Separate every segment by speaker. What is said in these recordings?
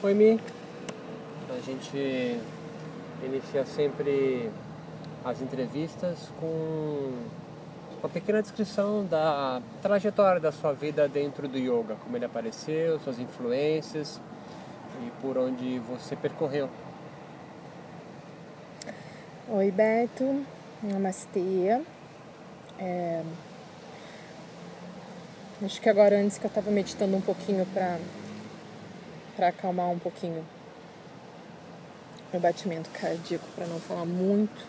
Speaker 1: Oi, Mi. A gente inicia sempre as entrevistas com uma pequena descrição da trajetória da sua vida dentro do yoga, como ele apareceu, suas influências e por onde você percorreu.
Speaker 2: Oi, Beto. Namastê. É... Acho que agora, antes que eu estava meditando um pouquinho para para acalmar um pouquinho meu batimento cardíaco, para não falar muito.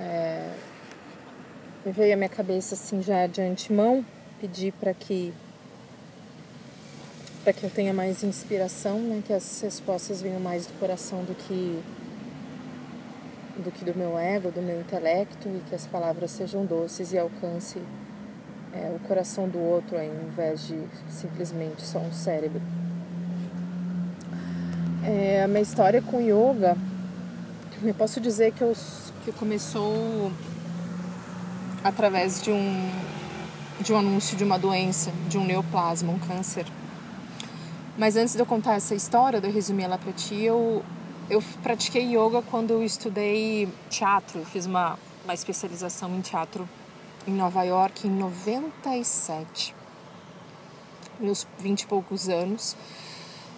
Speaker 2: É, me veio à minha cabeça assim já de antemão pedir para que para que eu tenha mais inspiração, né, que as respostas venham mais do coração do que do que do meu ego, do meu intelecto e que as palavras sejam doces e alcance é, o coração do outro ao invés de simplesmente só um cérebro. É, a minha história com yoga, eu posso dizer que, eu, que começou através de um, de um anúncio de uma doença, de um neoplasma, um câncer. Mas antes de eu contar essa história, de eu resumir ela para ti, eu, eu pratiquei yoga quando eu estudei teatro, fiz uma, uma especialização em teatro em Nova York em 97, meus vinte e poucos anos.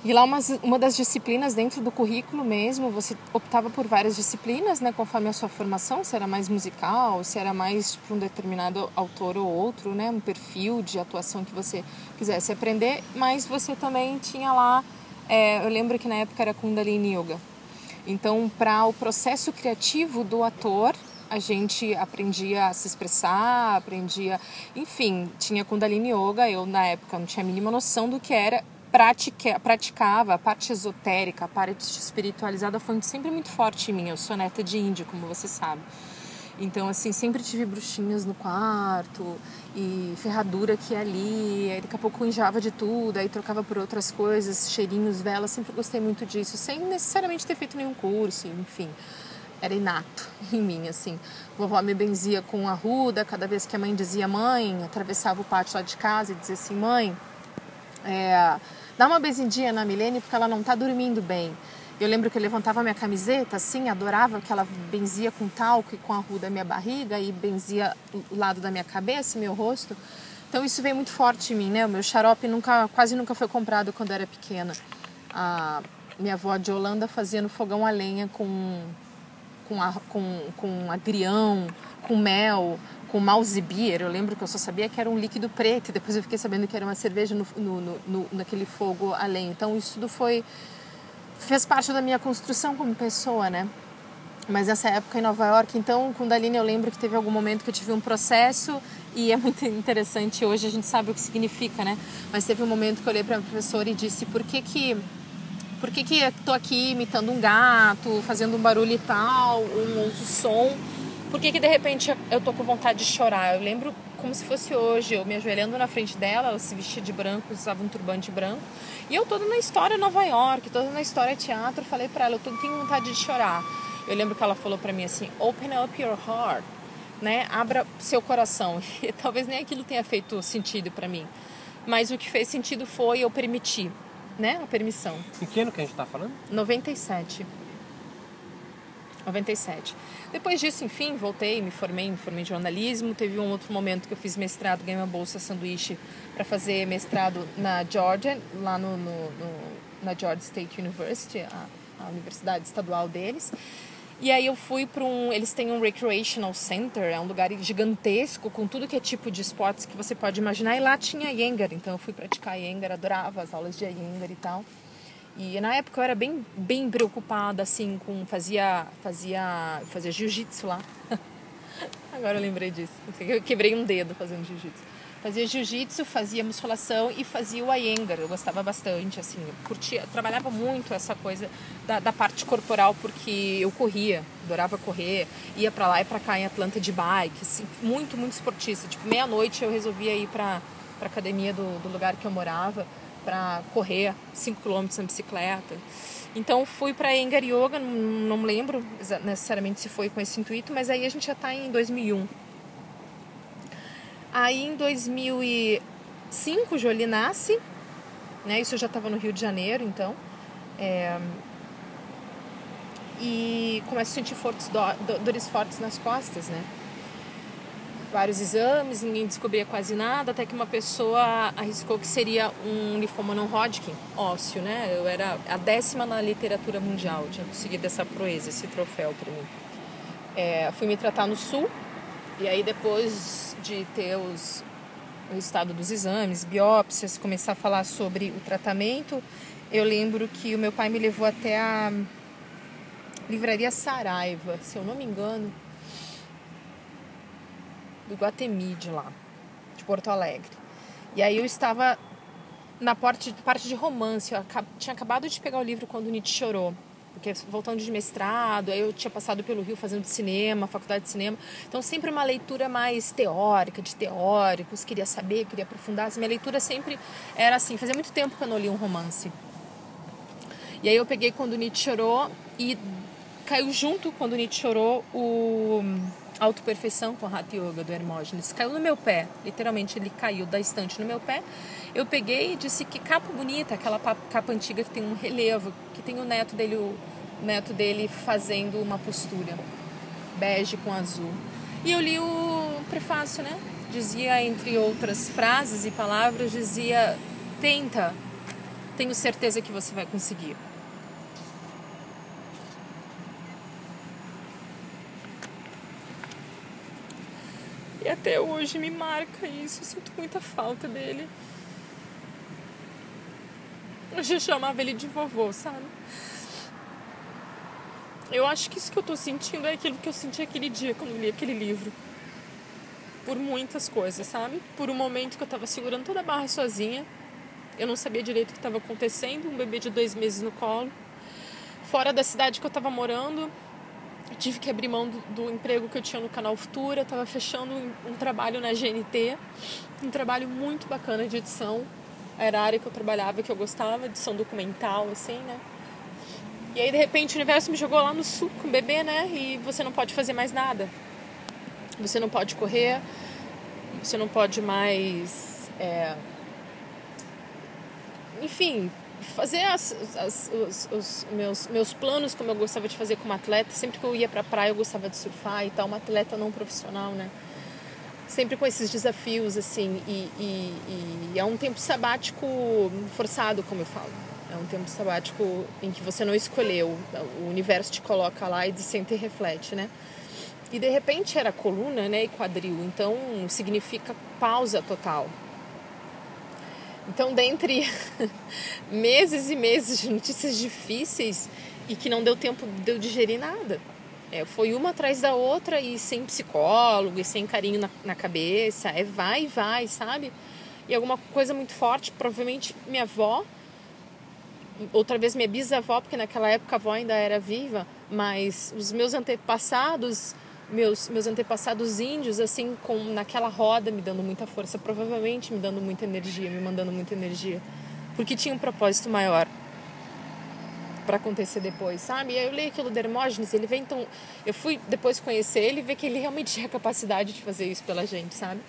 Speaker 2: E lá uma, uma das disciplinas dentro do currículo mesmo, você optava por várias disciplinas, né, conforme a sua formação, se era mais musical, se era mais para um determinado autor ou outro, né, um perfil de atuação que você quisesse aprender, mas você também tinha lá, é, eu lembro que na época era Kundalini Yoga. Então, para o processo criativo do ator, a gente aprendia a se expressar, aprendia, enfim, tinha Kundalini Yoga, eu na época não tinha a mínima noção do que era, pratica, praticava a parte esotérica, a parte espiritualizada foi sempre muito forte em mim. Eu sou neta de índio, como você sabe. Então, assim, sempre tive bruxinhas no quarto e ferradura aqui e ali. Aí, daqui a pouco enjava de tudo, aí trocava por outras coisas, cheirinhos, velas. Sempre gostei muito disso, sem necessariamente ter feito nenhum curso, enfim. Era inato em mim, assim. Vovó me benzia com a ruda, cada vez que a mãe dizia mãe, atravessava o pátio lá de casa e dizia assim: mãe, é, dá uma benzidinha na Milene porque ela não está dormindo bem. Eu lembro que eu levantava minha camiseta assim, adorava que ela benzia com talco e com a rua da minha barriga e benzia o lado da minha cabeça, meu rosto. Então isso veio muito forte em mim, né? O meu xarope nunca, quase nunca foi comprado quando eu era pequena. A minha avó de Holanda fazia no fogão a lenha com com, a, com, com agrião, com mel, com mouse beer. Eu lembro que eu só sabia que era um líquido preto e depois eu fiquei sabendo que era uma cerveja no, no, no, naquele fogo além. Então isso tudo foi fez parte da minha construção como pessoa, né? Mas nessa época em Nova York, então, com Daline eu lembro que teve algum momento que eu tive um processo e é muito interessante hoje a gente sabe o que significa, né? Mas teve um momento que eu olhei para a professora e disse: "Por que que por que que eu tô aqui imitando um gato, fazendo um barulho e tal, um ouço som?" Por que, que de repente eu tô com vontade de chorar? Eu lembro como se fosse hoje, eu me ajoelhando na frente dela, ela se vestia de branco, usava um turbante branco. E eu toda na história Nova York, toda na história teatro, falei para ela, eu tô, tenho vontade de chorar. Eu lembro que ela falou para mim assim, open up your heart, né? Abra seu coração. E talvez nem aquilo tenha feito sentido para mim. Mas o que fez sentido foi eu permitir, né? A permissão.
Speaker 1: Em que ano que a gente tá falando?
Speaker 2: 97. 97. Depois disso, enfim, voltei, me formei, me formei em jornalismo. Teve um outro momento que eu fiz mestrado, ganhei uma bolsa sanduíche para fazer mestrado na Georgia, lá no, no, no, na Georgia State University, a, a universidade estadual deles. E aí eu fui para um, eles têm um recreational center, é um lugar gigantesco com tudo que é tipo de esportes que você pode imaginar. E lá tinha Iyengar, então eu fui praticar Iyengar, adorava as aulas de Iyengar e tal. E na época eu era bem, bem preocupada, assim, com. Fazia. Fazia. Fazia jiu-jitsu lá. Agora eu lembrei disso. Eu quebrei um dedo fazendo jiu-jitsu. Fazia jiu-jitsu, fazia musculação e fazia o Iyengar. Eu gostava bastante, assim. Eu curtia, trabalhava muito essa coisa da, da parte corporal, porque eu corria, adorava correr. Ia para lá e para cá em Atlanta de bike, assim, muito, muito esportista. Tipo, meia-noite eu resolvia ir para a academia do, do lugar que eu morava para correr 5 km na bicicleta. Então fui para Engar Yoga, não, lembro necessariamente se foi com esse intuito, mas aí a gente já está em 2001. Aí em 2005 Jolie nasce né? Isso eu já estava no Rio de Janeiro, então. É, e começo a sentir fortes do, dores fortes nas costas, né? Vários exames, ninguém descobria quase nada, até que uma pessoa arriscou que seria um linfoma não Hodgkin ósseo, né? Eu era a décima na literatura mundial, tinha conseguido essa proeza, esse troféu para mim. É, fui me tratar no sul, e aí depois de ter os, o estado dos exames, biópsias, começar a falar sobre o tratamento, eu lembro que o meu pai me levou até a livraria Saraiva, se eu não me engano, do Guatemi de lá, de Porto Alegre. E aí eu estava na parte, parte de romance, eu tinha acabado de pegar o livro quando Nietzsche chorou porque voltando de mestrado, aí eu tinha passado pelo Rio fazendo cinema, faculdade de cinema, então sempre uma leitura mais teórica, de teóricos, queria saber, queria aprofundar. Assim, minha leitura sempre era assim, fazia muito tempo que eu não li um romance. E aí eu peguei quando Nietzsche chorou e caiu junto quando Nietzsche chorou o Autoperfeição com Hatha Yoga do Hermógenes. Caiu no meu pé, literalmente ele caiu da estante no meu pé. Eu peguei e disse que capa bonita, aquela capa antiga que tem um relevo, que tem o neto dele, o neto dele fazendo uma postura bege com azul. E eu li o prefácio, né? Dizia, entre outras frases e palavras, dizia: tenta, tenho certeza que você vai conseguir. E até hoje me marca isso, eu sinto muita falta dele. Eu já chamava ele de vovô, sabe? Eu acho que isso que eu tô sentindo é aquilo que eu senti aquele dia quando li aquele livro. Por muitas coisas, sabe? Por um momento que eu tava segurando toda a barra sozinha. Eu não sabia direito o que estava acontecendo. Um bebê de dois meses no colo. Fora da cidade que eu tava morando, tive que abrir mão do, do, emprego que eu tinha no canal Futura, estava fechando um, um, trabalho na GNT, um trabalho muito bacana de edição. Era a área que eu trabalhava, que eu gostava, edição documental, assim, né? E aí, de repente, o universo me jogou lá no sul com o bebê, né? E você não pode fazer mais nada. Você não pode correr, você não pode mais. É... Enfim, fazer as, as, os, os, meus, meus planos como eu gostava de fazer como atleta. Sempre que eu ia pra praia eu gostava de surfar e tal, uma atleta não profissional, né? Sempre com esses desafios, assim, e, e, e é um tempo sabático forçado, como eu falo. É um tempo sabático em que você não escolheu, o universo te coloca lá e sente e reflete, né? E de repente era coluna, né, e quadril, então significa pausa total, então, dentre meses e meses de notícias difíceis e que não deu tempo de eu digerir nada. É, foi uma atrás da outra e sem psicólogo e sem carinho na, na cabeça. É vai, vai, sabe? E alguma coisa muito forte, provavelmente minha avó, outra vez minha bisavó, porque naquela época a avó ainda era viva, mas os meus antepassados meus, meus antepassados índios, assim, com naquela roda, me dando muita força, provavelmente me dando muita energia, me mandando muita energia, porque tinha um propósito maior para acontecer depois, sabe? E aí eu leio aquilo do Hermógenes, ele vem tão. Eu fui depois conhecer ele e ver que ele realmente tinha capacidade de fazer isso pela gente, sabe?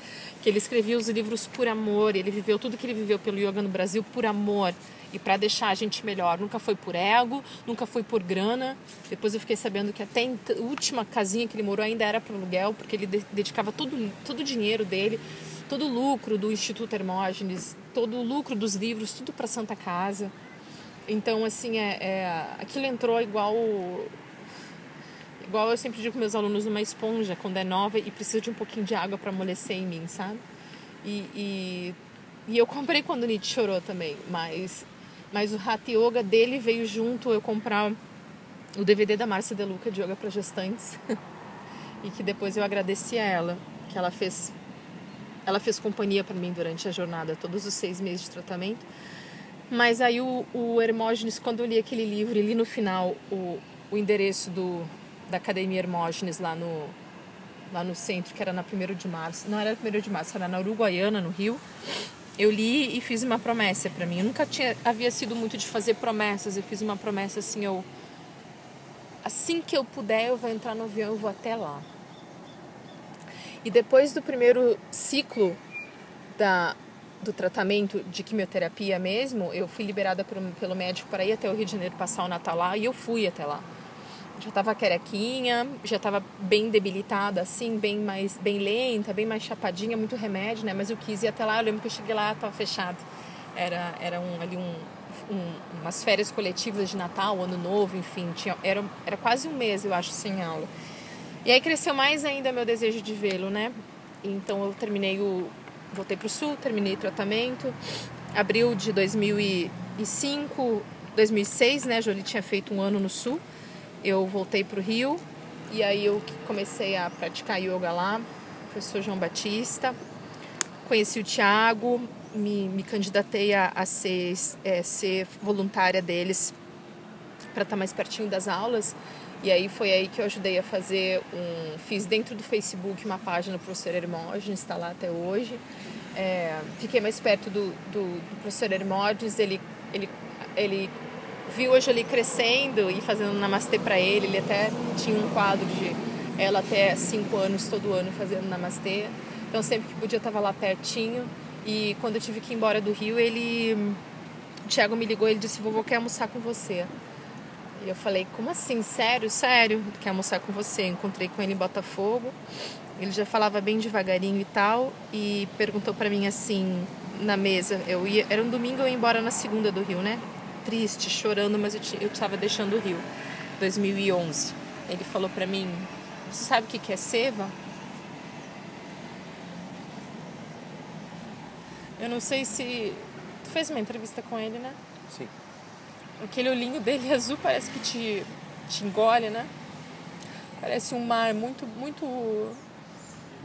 Speaker 2: Que ele escrevia os livros por amor, ele viveu tudo que ele viveu pelo yoga no Brasil por amor e para deixar a gente melhor. Nunca foi por ego, nunca foi por grana. Depois eu fiquei sabendo que até a última casinha que ele morou ainda era para aluguel, porque ele dedicava todo, todo o dinheiro dele, todo o lucro do Instituto Hermógenes, todo o lucro dos livros, tudo para Santa Casa. Então, assim, é, é, aquilo entrou igual igual eu sempre digo com meus alunos, uma esponja quando é nova e precisa de um pouquinho de água para amolecer em mim, sabe? E, e, e, eu comprei quando Nietzsche chorou também, mas mas o Hatha Yoga dele veio junto eu comprar o DVD da Márcia Deluca de Yoga para Gestantes. E que depois eu agradeci a ela que ela fez ela fez companhia para mim durante a jornada todos os seis meses de tratamento. Mas aí o, o Hermógenes quando eu li aquele livro e li no final o, o endereço do da Academia Hermógenes lá no lá no centro que era na 1 de março não era 1 de março era na Uruguaiana no Rio eu li e fiz uma promessa para mim. Eu nunca tinha havia sido muito de fazer promessas. Eu fiz uma promessa assim, eu assim que eu puder, eu vou entrar no avião, eu vou até lá. E depois do primeiro ciclo da do tratamento de quimioterapia mesmo, eu fui liberada por, pelo médico para ir até o Rio de Janeiro passar o Natal lá e eu fui até lá. Já estava carequinha, já estava bem debilitada, assim, bem mais bem lenta, bem mais chapadinha, muito remédio, né? Mas eu quis ir até lá, eu lembro que eu cheguei lá, estava fechado. Era, era um, ali um, um, umas férias coletivas de Natal, Ano Novo, enfim, tinha, era, era quase um mês, eu acho, sem aula. E aí cresceu mais ainda meu desejo de vê-lo, né? Então eu terminei o, voltei para o sul, terminei tratamento. Abril de 2005, 2006, né? Jolie tinha feito um ano no sul. Eu voltei para o Rio e aí eu comecei a praticar yoga lá. Professor João Batista. Conheci o Tiago, me, me candidatei a, a ser, é, ser voluntária deles para estar tá mais pertinho das aulas. E aí foi aí que eu ajudei a fazer um. Fiz dentro do Facebook uma página para o professor Hermógenes, está lá até hoje. É, fiquei mais perto do, do, do professor Hermógenes, ele, ele, ele viu hoje ali crescendo e fazendo namastê para ele. Ele até tinha um quadro de ela até cinco anos, todo ano, fazendo namastê. Então sempre que podia eu estava lá pertinho. E quando eu tive que ir embora do Rio, ele. O Thiago me ligou ele disse: Vovô, quer almoçar com você. E eu falei, como assim? Sério? Sério? Quer almoçar com você? Encontrei com ele em Botafogo. Ele já falava bem devagarinho e tal. E perguntou para mim assim, na mesa. Eu ia, era um domingo, eu ia embora na segunda do Rio, né? Triste, chorando, mas eu, eu estava deixando o Rio. 2011. Ele falou para mim, você sabe o que é seva? Eu não sei se... Tu fez uma entrevista com ele, né?
Speaker 1: Sim.
Speaker 2: Aquele olhinho dele azul parece que te, te engole, né? Parece um mar muito, muito,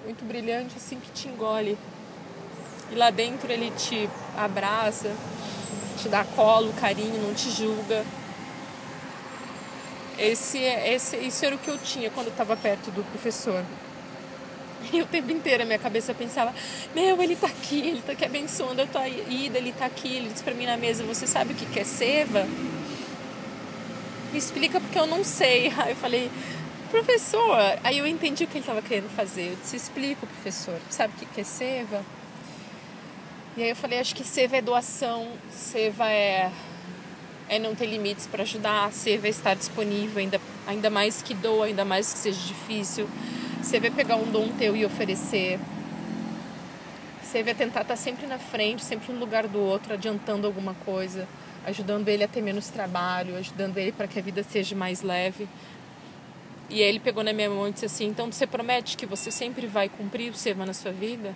Speaker 2: muito brilhante, assim, que te engole. E lá dentro ele te abraça, te dá colo, carinho, não te julga. Esse, esse, isso era o que eu tinha quando eu estava perto do professor. E o tempo inteiro a minha cabeça pensava: Meu, ele tá aqui, ele tá aqui abençoando a tua ida, ele tá aqui. Ele disse pra mim na mesa: Você sabe o que é seva? Me explica porque eu não sei. Aí eu falei: Professor. Aí eu entendi o que ele estava querendo fazer. Eu disse: Explica, professor. Sabe o que é seva? E aí eu falei: Acho que seva é doação, seva é, é não ter limites para ajudar, seva é estar disponível, ainda, ainda mais que doa, ainda mais que seja difícil você vê pegar um dom teu e oferecer. Você vê tentar estar sempre na frente, sempre no lugar do outro, adiantando alguma coisa, ajudando ele a ter menos trabalho, ajudando ele para que a vida seja mais leve. E aí ele pegou na minha mão e disse assim: Então você promete que você sempre vai cumprir o Seva na sua vida?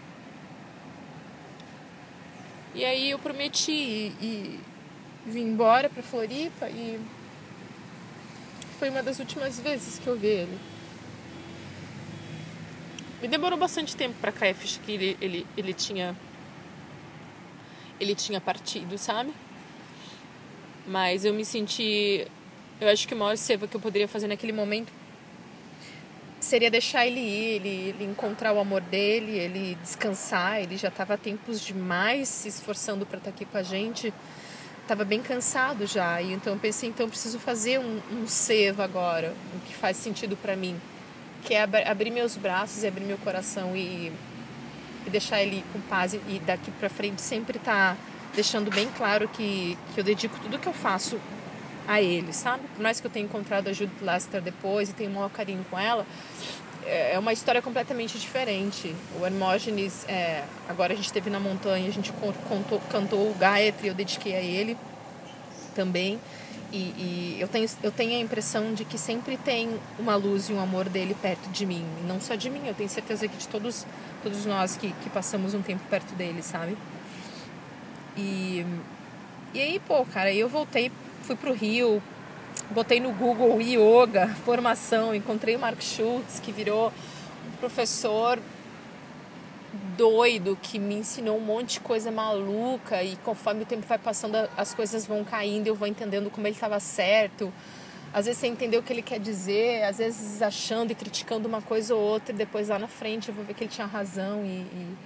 Speaker 2: E aí eu prometi e, vim embora para Floripa e foi uma das últimas vezes que eu vi ele. Me demorou bastante tempo para cair a ficha que ele, ele, ele tinha ele tinha partido, sabe? Mas eu me senti. Eu acho que o maior seva que eu poderia fazer naquele momento seria deixar ele ir, ele, ele encontrar o amor dele, ele descansar. Ele já estava tempos demais se esforçando para estar tá aqui com a gente. Estava bem cansado já. E então eu pensei, então eu preciso fazer um, um agora, o que faz sentido para mim que é abrir meus braços e abrir meu coração e, e deixar ele com paz e daqui para frente sempre tá deixando bem claro que, que eu dedico tudo que eu faço a ele, sabe? Por mais que eu tenha encontrado a Judith Lester depois e tenha um maior carinho com ela, é, é uma história completamente diferente. O Hermógenes, é, agora a gente esteve na montanha, a gente contou, cantou o Gayatri, eu dediquei a ele também. E, e, eu, tenho, eu tenho a impressão de que sempre tem uma luz e um amor dele perto de mim. E não só de mim, eu tenho certeza que de todos, todos nós que, que passamos um tempo perto dele, sabe? E, e aí, pô, cara, eu voltei, fui pro Rio, botei no Google yoga, formação, encontrei o Mark Schultz, que virou um professor doido que me ensinou um monte de coisa maluca e conforme o tempo vai passando as coisas vão caindo eu vou entendendo como ele estava certo. Às vezes você entendeu o que ele quer dizer às vezes achando e criticando uma coisa ou outra e depois lá na frente eu vou ver que ele tinha razão e, e,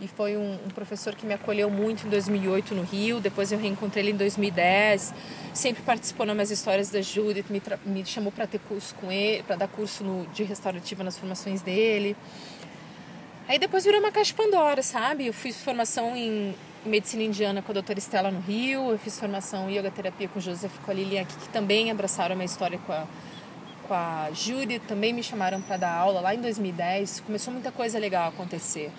Speaker 2: e foi um, um, professor que me acolheu muito em 2008 no Rio depois eu reencontrei ele em 2010 sempre participou nas minhas histórias da Judith me, me chamou para ter curso com ele para dar curso no, de restaurativa nas formações dele Aí depois virou uma caixa Pandora, sabe? Eu fiz formação em, medicina indiana com a doutora Estela no Rio, eu fiz formação em yoga terapia com Joseph e com aqui, que também abraçaram a minha história com a, com a Júlia, também me chamaram para dar aula lá em 2010. Começou muita coisa legal a acontecer.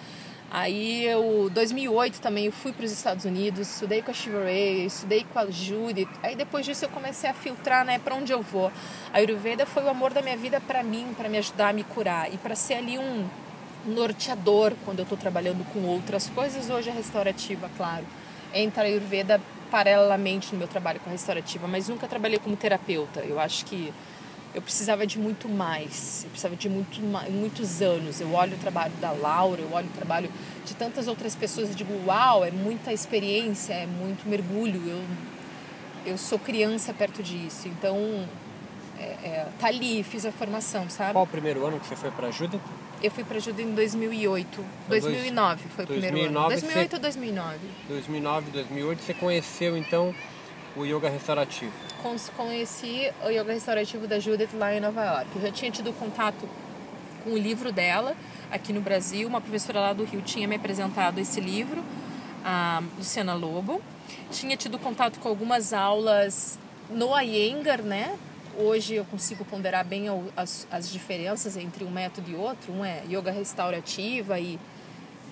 Speaker 2: Aí eu, 2008 também, eu fui para os Estados Unidos, estudei com a Shiva Ray, estudei com a Judith. Aí depois disso eu comecei a filtrar, né, para onde eu vou. A Ayurveda foi o amor da minha vida para mim, para me ajudar a me curar e para ser ali um norteador quando eu estou trabalhando com outras coisas. Hoje a restaurativa, claro, entra a Ayurveda paralelamente no meu trabalho com a restaurativa, mas nunca trabalhei como terapeuta. Eu acho que eu precisava de muito mais, eu precisava de muito, muitos anos. Eu olho o trabalho da Laura, eu olho o trabalho de tantas outras pessoas e digo, uau, é muita experiência, é muito mergulho. Eu, eu sou criança perto disso, então é, é, tá ali, fiz a formação, sabe?
Speaker 1: Qual o primeiro ano que você foi para ajuda?
Speaker 2: Eu fui para ajuda em 2008, 2009 foi o 2009 primeiro ano. 2008 ou 2009?
Speaker 1: 2009, 2008 você conheceu então o yoga restaurativo?
Speaker 2: Conheci o yoga restaurativo da Judith lá em Nova York. Eu já tinha tido contato com o livro dela aqui no Brasil. Uma professora lá do Rio tinha me apresentado esse livro, a Luciana Lobo. Tinha tido contato com algumas aulas no Iyengar, né? Hoje eu consigo ponderar bem as, as diferenças entre um método e outro. Um é yoga restaurativa e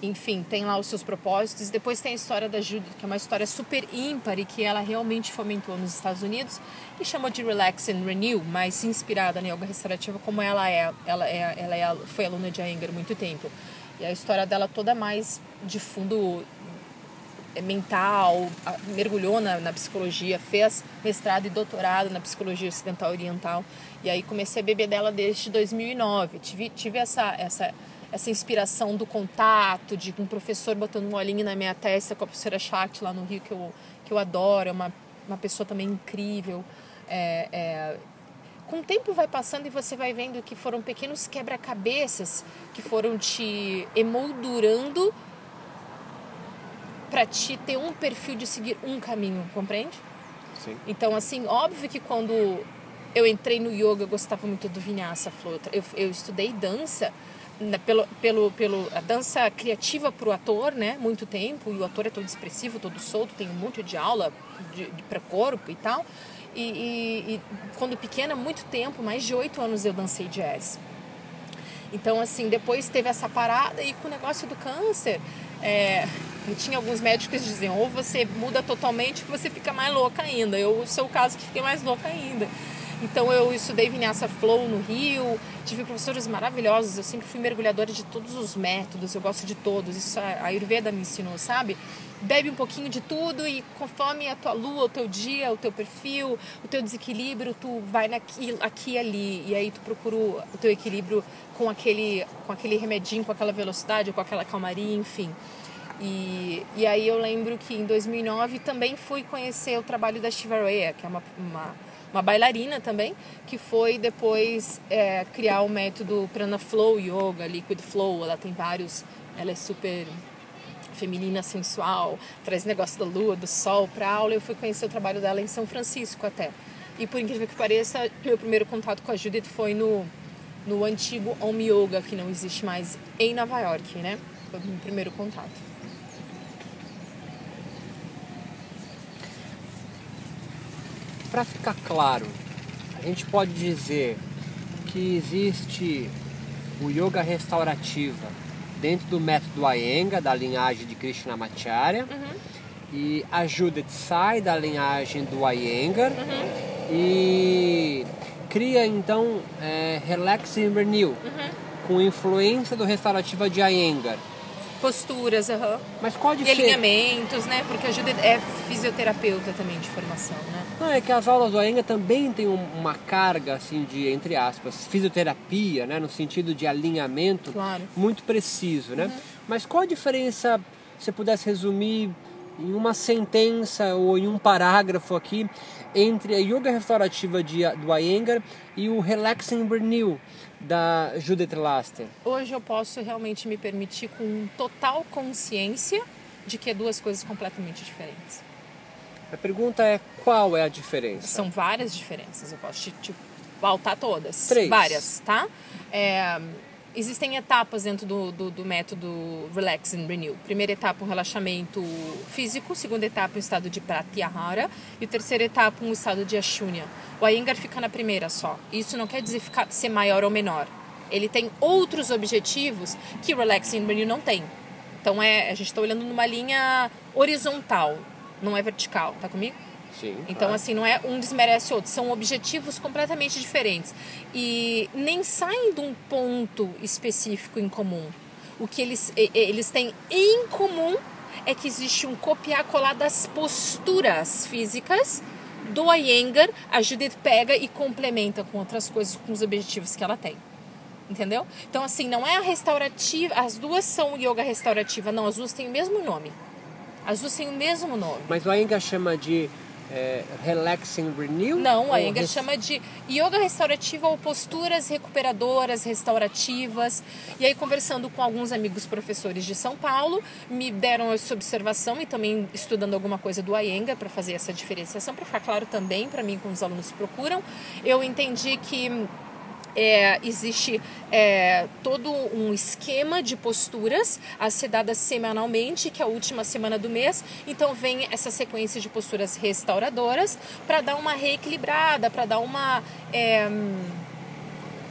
Speaker 2: enfim, tem lá os seus propósitos. Depois tem a história da Judith, que é uma história super ímpar e que ela realmente fomentou nos Estados Unidos e chamou de Relax and Renew, mais inspirada na yoga restaurativa, como ela é. Ela, é, ela é, foi aluna de Iyengar há muito tempo. E a história dela toda mais de fundo é, mental, mergulhou na, na, psicologia, fez mestrado e doutorado na psicologia ocidental oriental. E aí comecei a beber dela desde 2009. Tive, tive essa, essa essa inspiração do contato, de um professor botando um olhinho na minha testa com a professora Shakti lá no Rio, que eu, que eu adoro, é uma, uma pessoa também incrível. É, é, com o tempo vai passando e você vai vendo que foram pequenos quebra-cabeças que foram te emoldurando para te ter um perfil de seguir um caminho, compreende?
Speaker 1: Sim.
Speaker 2: Então, assim, óbvio que quando eu entrei no yoga, eu gostava muito do Vinyasa Flow. Eu, eu estudei dança pelo, pelo, pelo a dança criativa para o ator, né? Muito tempo e o ator é todo expressivo, todo solto, tem um monte de aula de, de para corpo e tal. E, e, e, quando pequena, muito tempo, mais de oito anos eu dancei jazz. Então, assim, depois teve essa parada e com o negócio do câncer, é, eu tinha alguns médicos que diziam ou você muda totalmente ou você fica mais louca ainda. Eu sou o caso que fiquei mais louca ainda. Então eu estudei Vinyasa Flow no Rio, tive professores maravilhosos, eu sempre fui mergulhadora de todos os métodos, eu gosto de todos, isso a Ayurveda me ensinou, sabe? Bebe um pouquinho de tudo e conforme a tua lua, o teu dia, o teu perfil, o teu desequilíbrio, tu vai aqui, aqui e ali, e aí tu procura o teu equilíbrio com aquele, com aquele remedinho, com aquela velocidade, com aquela calmaria, enfim. E, e aí eu lembro que em 2009 também fui conhecer o trabalho da Shiva Rea, que é uma, uma uma bailarina também, que foi depois é, criar o método Prana Flow Yoga, Liquid Flow. Ela tem vários, ela é super feminina, sensual, traz negócio da lua, do sol para aula. Eu fui conhecer o trabalho dela em São Francisco até. E por incrível que pareça, meu primeiro contato com a Judith foi no, no antigo Om Yoga, que não existe mais em Nova York, né? Foi o meu primeiro contato.
Speaker 1: Para ficar claro, a gente pode dizer que existe o yoga restaurativa dentro do método Iyengar, da linhagem de Krishnamacharya, uhum. e a Judith sai da linhagem do Iyengar uhum. e cria então é, Relax and Renew, uhum. com influência do restaurativa de Iyengar
Speaker 2: posturas, uhum.
Speaker 1: Mas qual a
Speaker 2: diferença? E alinhamentos, né? Porque ajuda é fisioterapeuta também de formação, né?
Speaker 1: Não, é que as aulas do Aenga também tem uma carga, assim, de, entre aspas, fisioterapia, né? No sentido de alinhamento
Speaker 2: claro.
Speaker 1: muito preciso, né? Uhum. Mas qual a diferença, se você pudesse resumir em uma sentença ou em um parágrafo aqui, entre a yoga restaurativa de, do Iyengar e o Relaxing Renew, da Judith Laster?
Speaker 2: Hoje eu posso realmente me permitir com total consciência de que é duas coisas completamente diferentes.
Speaker 1: A pergunta é qual é a diferença?
Speaker 2: São várias diferenças, eu posso te, te pautar todas.
Speaker 1: Três.
Speaker 2: Várias, tá? É, existem etapas dentro do, do, do, método Relax and Renew. Primeira etapa, um relaxamento físico. Segunda etapa, um estado de Pratyahara. E terceira etapa, um estado de Ashunya. O Iyengar fica na primeira só. Isso não quer dizer ficar, ser maior ou menor. Ele tem outros objetivos que Relax and Renew não tem. Então, é, a gente está olhando numa linha horizontal, não é vertical. Tá comigo?
Speaker 1: Sim,
Speaker 2: então,
Speaker 1: claro.
Speaker 2: assim, não é um desmerece outro, são objetivos completamente diferentes. E nem saem de um ponto específico em comum. O que eles, eles têm em comum é que existe um copiar-colar das posturas físicas do Iyengar. A Judith pega e complementa com outras coisas, com os objetivos que ela tem. Entendeu? Então, assim, não é a restaurativa, as duas são yoga restaurativa, não, as duas têm o mesmo nome. As duas têm o mesmo nome.
Speaker 1: Mas o Iyengar chama de é, relaxing renew?
Speaker 2: Não, a Iyengar res... chama de yoga restaurativa ou posturas recuperadoras, restaurativas. E aí, conversando com alguns amigos professores de São Paulo, me deram essa observação e também estudando alguma coisa do Iyengar para fazer essa diferenciação, para ficar claro também para mim quando os alunos procuram, eu entendi que é, existe é, todo um esquema de posturas a ser dadas semanalmente, que é a última semana do mês. Então vem essa sequência de posturas restauradoras para dar uma reequilibrada, para dar uma. É,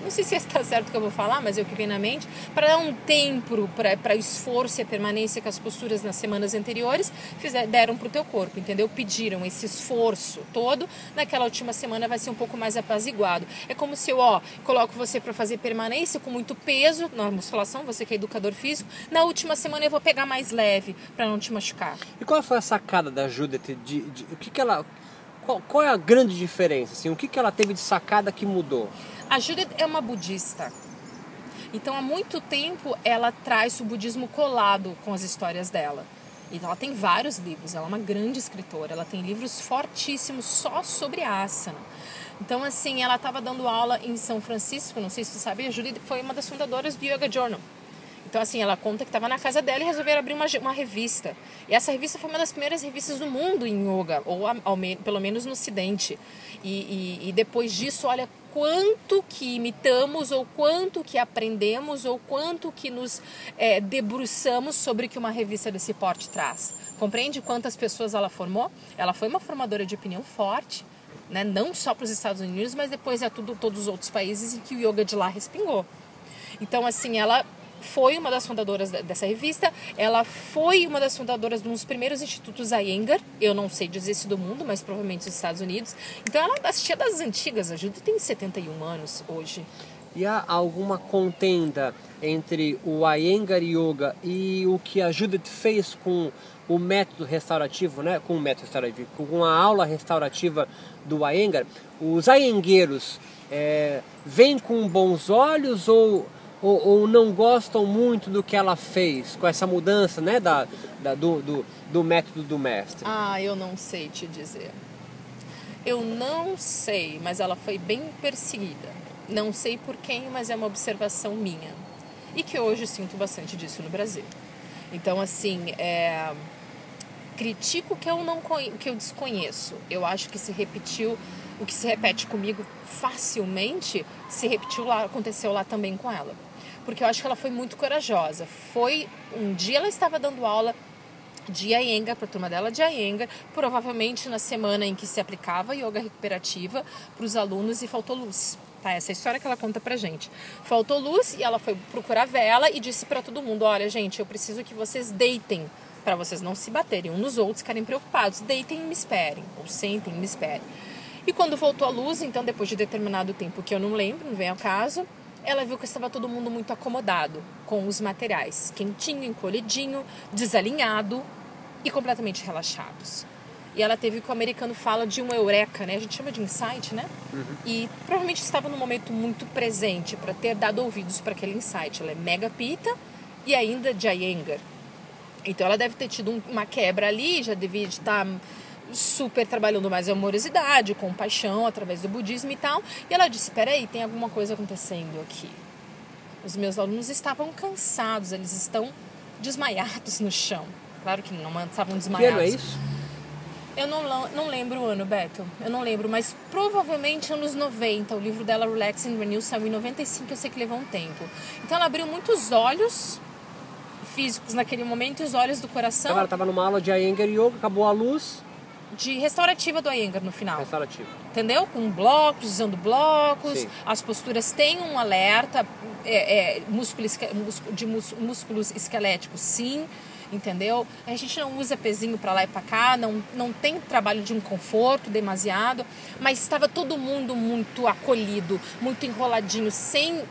Speaker 2: não sei se está certo o que eu vou falar, mas é o que vem na mente, para dar um tempo para esforço e a permanência que as posturas nas semanas anteriores fizer, deram para o teu corpo, entendeu? Pediram esse esforço todo, naquela última semana vai ser um pouco mais apaziguado. É como se eu, ó, coloco você para fazer permanência com muito peso na musculação, você que é educador físico, na última semana eu vou pegar mais leve para não te machucar.
Speaker 1: E qual foi a sacada da Judith? De, de, o que, que ela qual, qual, é a grande diferença? Assim, o que, que ela teve de sacada que mudou?
Speaker 2: A Judith é uma budista. Então, há muito tempo, ela traz o budismo colado com as histórias dela. Então, ela tem vários livros, ela é uma grande escritora, ela tem livros fortíssimos só sobre asana. Então, assim, ela estava dando aula em São Francisco, não sei se você sabe, a Judith foi uma das fundadoras do Yoga Journal. Então, assim, ela conta que estava na casa dela e resolveram abrir uma, uma revista. E essa revista foi uma das primeiras revistas do mundo em yoga, ou ao, pelo menos no Ocidente. E, e, e depois disso, olha quanto que imitamos, ou quanto que aprendemos, ou quanto que nos é, debruçamos sobre o que uma revista desse porte traz. Compreende quantas pessoas ela formou? Ela foi uma formadora de opinião forte. Né? Não só para os Estados Unidos, mas depois é tudo todos os outros países em que o yoga de lá respingou. Então, assim, ela foi uma das fundadoras dessa revista. Ela foi uma das fundadoras de um dos primeiros institutos Iyengar. Eu não sei dizer se do mundo, mas provavelmente dos Estados Unidos. Então ela assistia das antigas. A Judith tem 71 anos hoje.
Speaker 1: E há alguma contenda entre o Iyengar Yoga e o que a Judith fez com o método restaurativo, né? Com o método restaurativo, com a aula restaurativa do Iyengar? Os Iyengueiros é, vêm com bons olhos ou ou, ou, não gostam muito do que ela fez com essa mudança né, da, da do, do, do, método do mestre?
Speaker 2: Ah, eu não sei te dizer. Eu não sei, mas ela foi bem perseguida. Não sei por quem, mas é uma observação minha. E que hoje sinto bastante disso no Brasil. Então, assim, é... critico o que eu, não o que eu desconheço. Eu acho que se repetiu o que se repete comigo facilmente se repetiu lá, aconteceu lá também com ela porque eu acho que ela foi muito corajosa. Foi um dia ela estava dando aula de Iyengar para a turma dela de Iyengar, provavelmente na semana em que se aplicava yoga recuperativa para os alunos e faltou luz. Tá, essa é história que ela conta pra gente. Faltou luz e ela foi procurar vela e disse para todo mundo: "Olha, gente, eu preciso que vocês deitem para vocês não se baterem uns nos outros, ficarem preocupados. Deitem e me esperem, ou sentem e me esperem". E quando voltou a luz, então depois de determinado tempo que eu não lembro, não vem ao caso, ela viu que estava todo mundo muito acomodado com os materiais, quentinho, encolhidinho, desalinhado e completamente relaxados. E ela teve o que o americano fala de um eureka, né? A gente chama de insight, né? Uhum. E provavelmente estava num momento muito presente para ter dado ouvidos para aquele insight. Ela é mega pita e ainda de Iyengar. Então ela deve ter tido uma quebra ali, já devia estar super trabalhando mais a amorosidade, compaixão através do budismo e tal. E ela disse: peraí, tem alguma coisa acontecendo aqui. Os meus alunos estavam cansados, eles estão desmaiados no chão. Claro que não estavam desmaiados.
Speaker 1: Que ano é isso?
Speaker 2: Eu não, não lembro o ano, Beto. Eu não lembro, mas provavelmente anos 90. O livro dela, Relax and Renew, saiu em 95, eu sei que levou um tempo. Então ela abriu muitos olhos físicos naquele momento e os olhos do coração.
Speaker 1: Ela estava numa aula de Iyengar Yoga, acabou a luz.
Speaker 2: De restaurativa do Iyengar no final.
Speaker 1: Restaurativa.
Speaker 2: Entendeu? Com blocos, usando blocos. Sim. As posturas têm um alerta é, é, músculo, de músculos esqueléticos, sim entendeu? A gente não usa pezinho para lá e para cá, não, não tem trabalho de um conforto demasiado, mas estava todo mundo muito acolhido, muito enroladinho, sem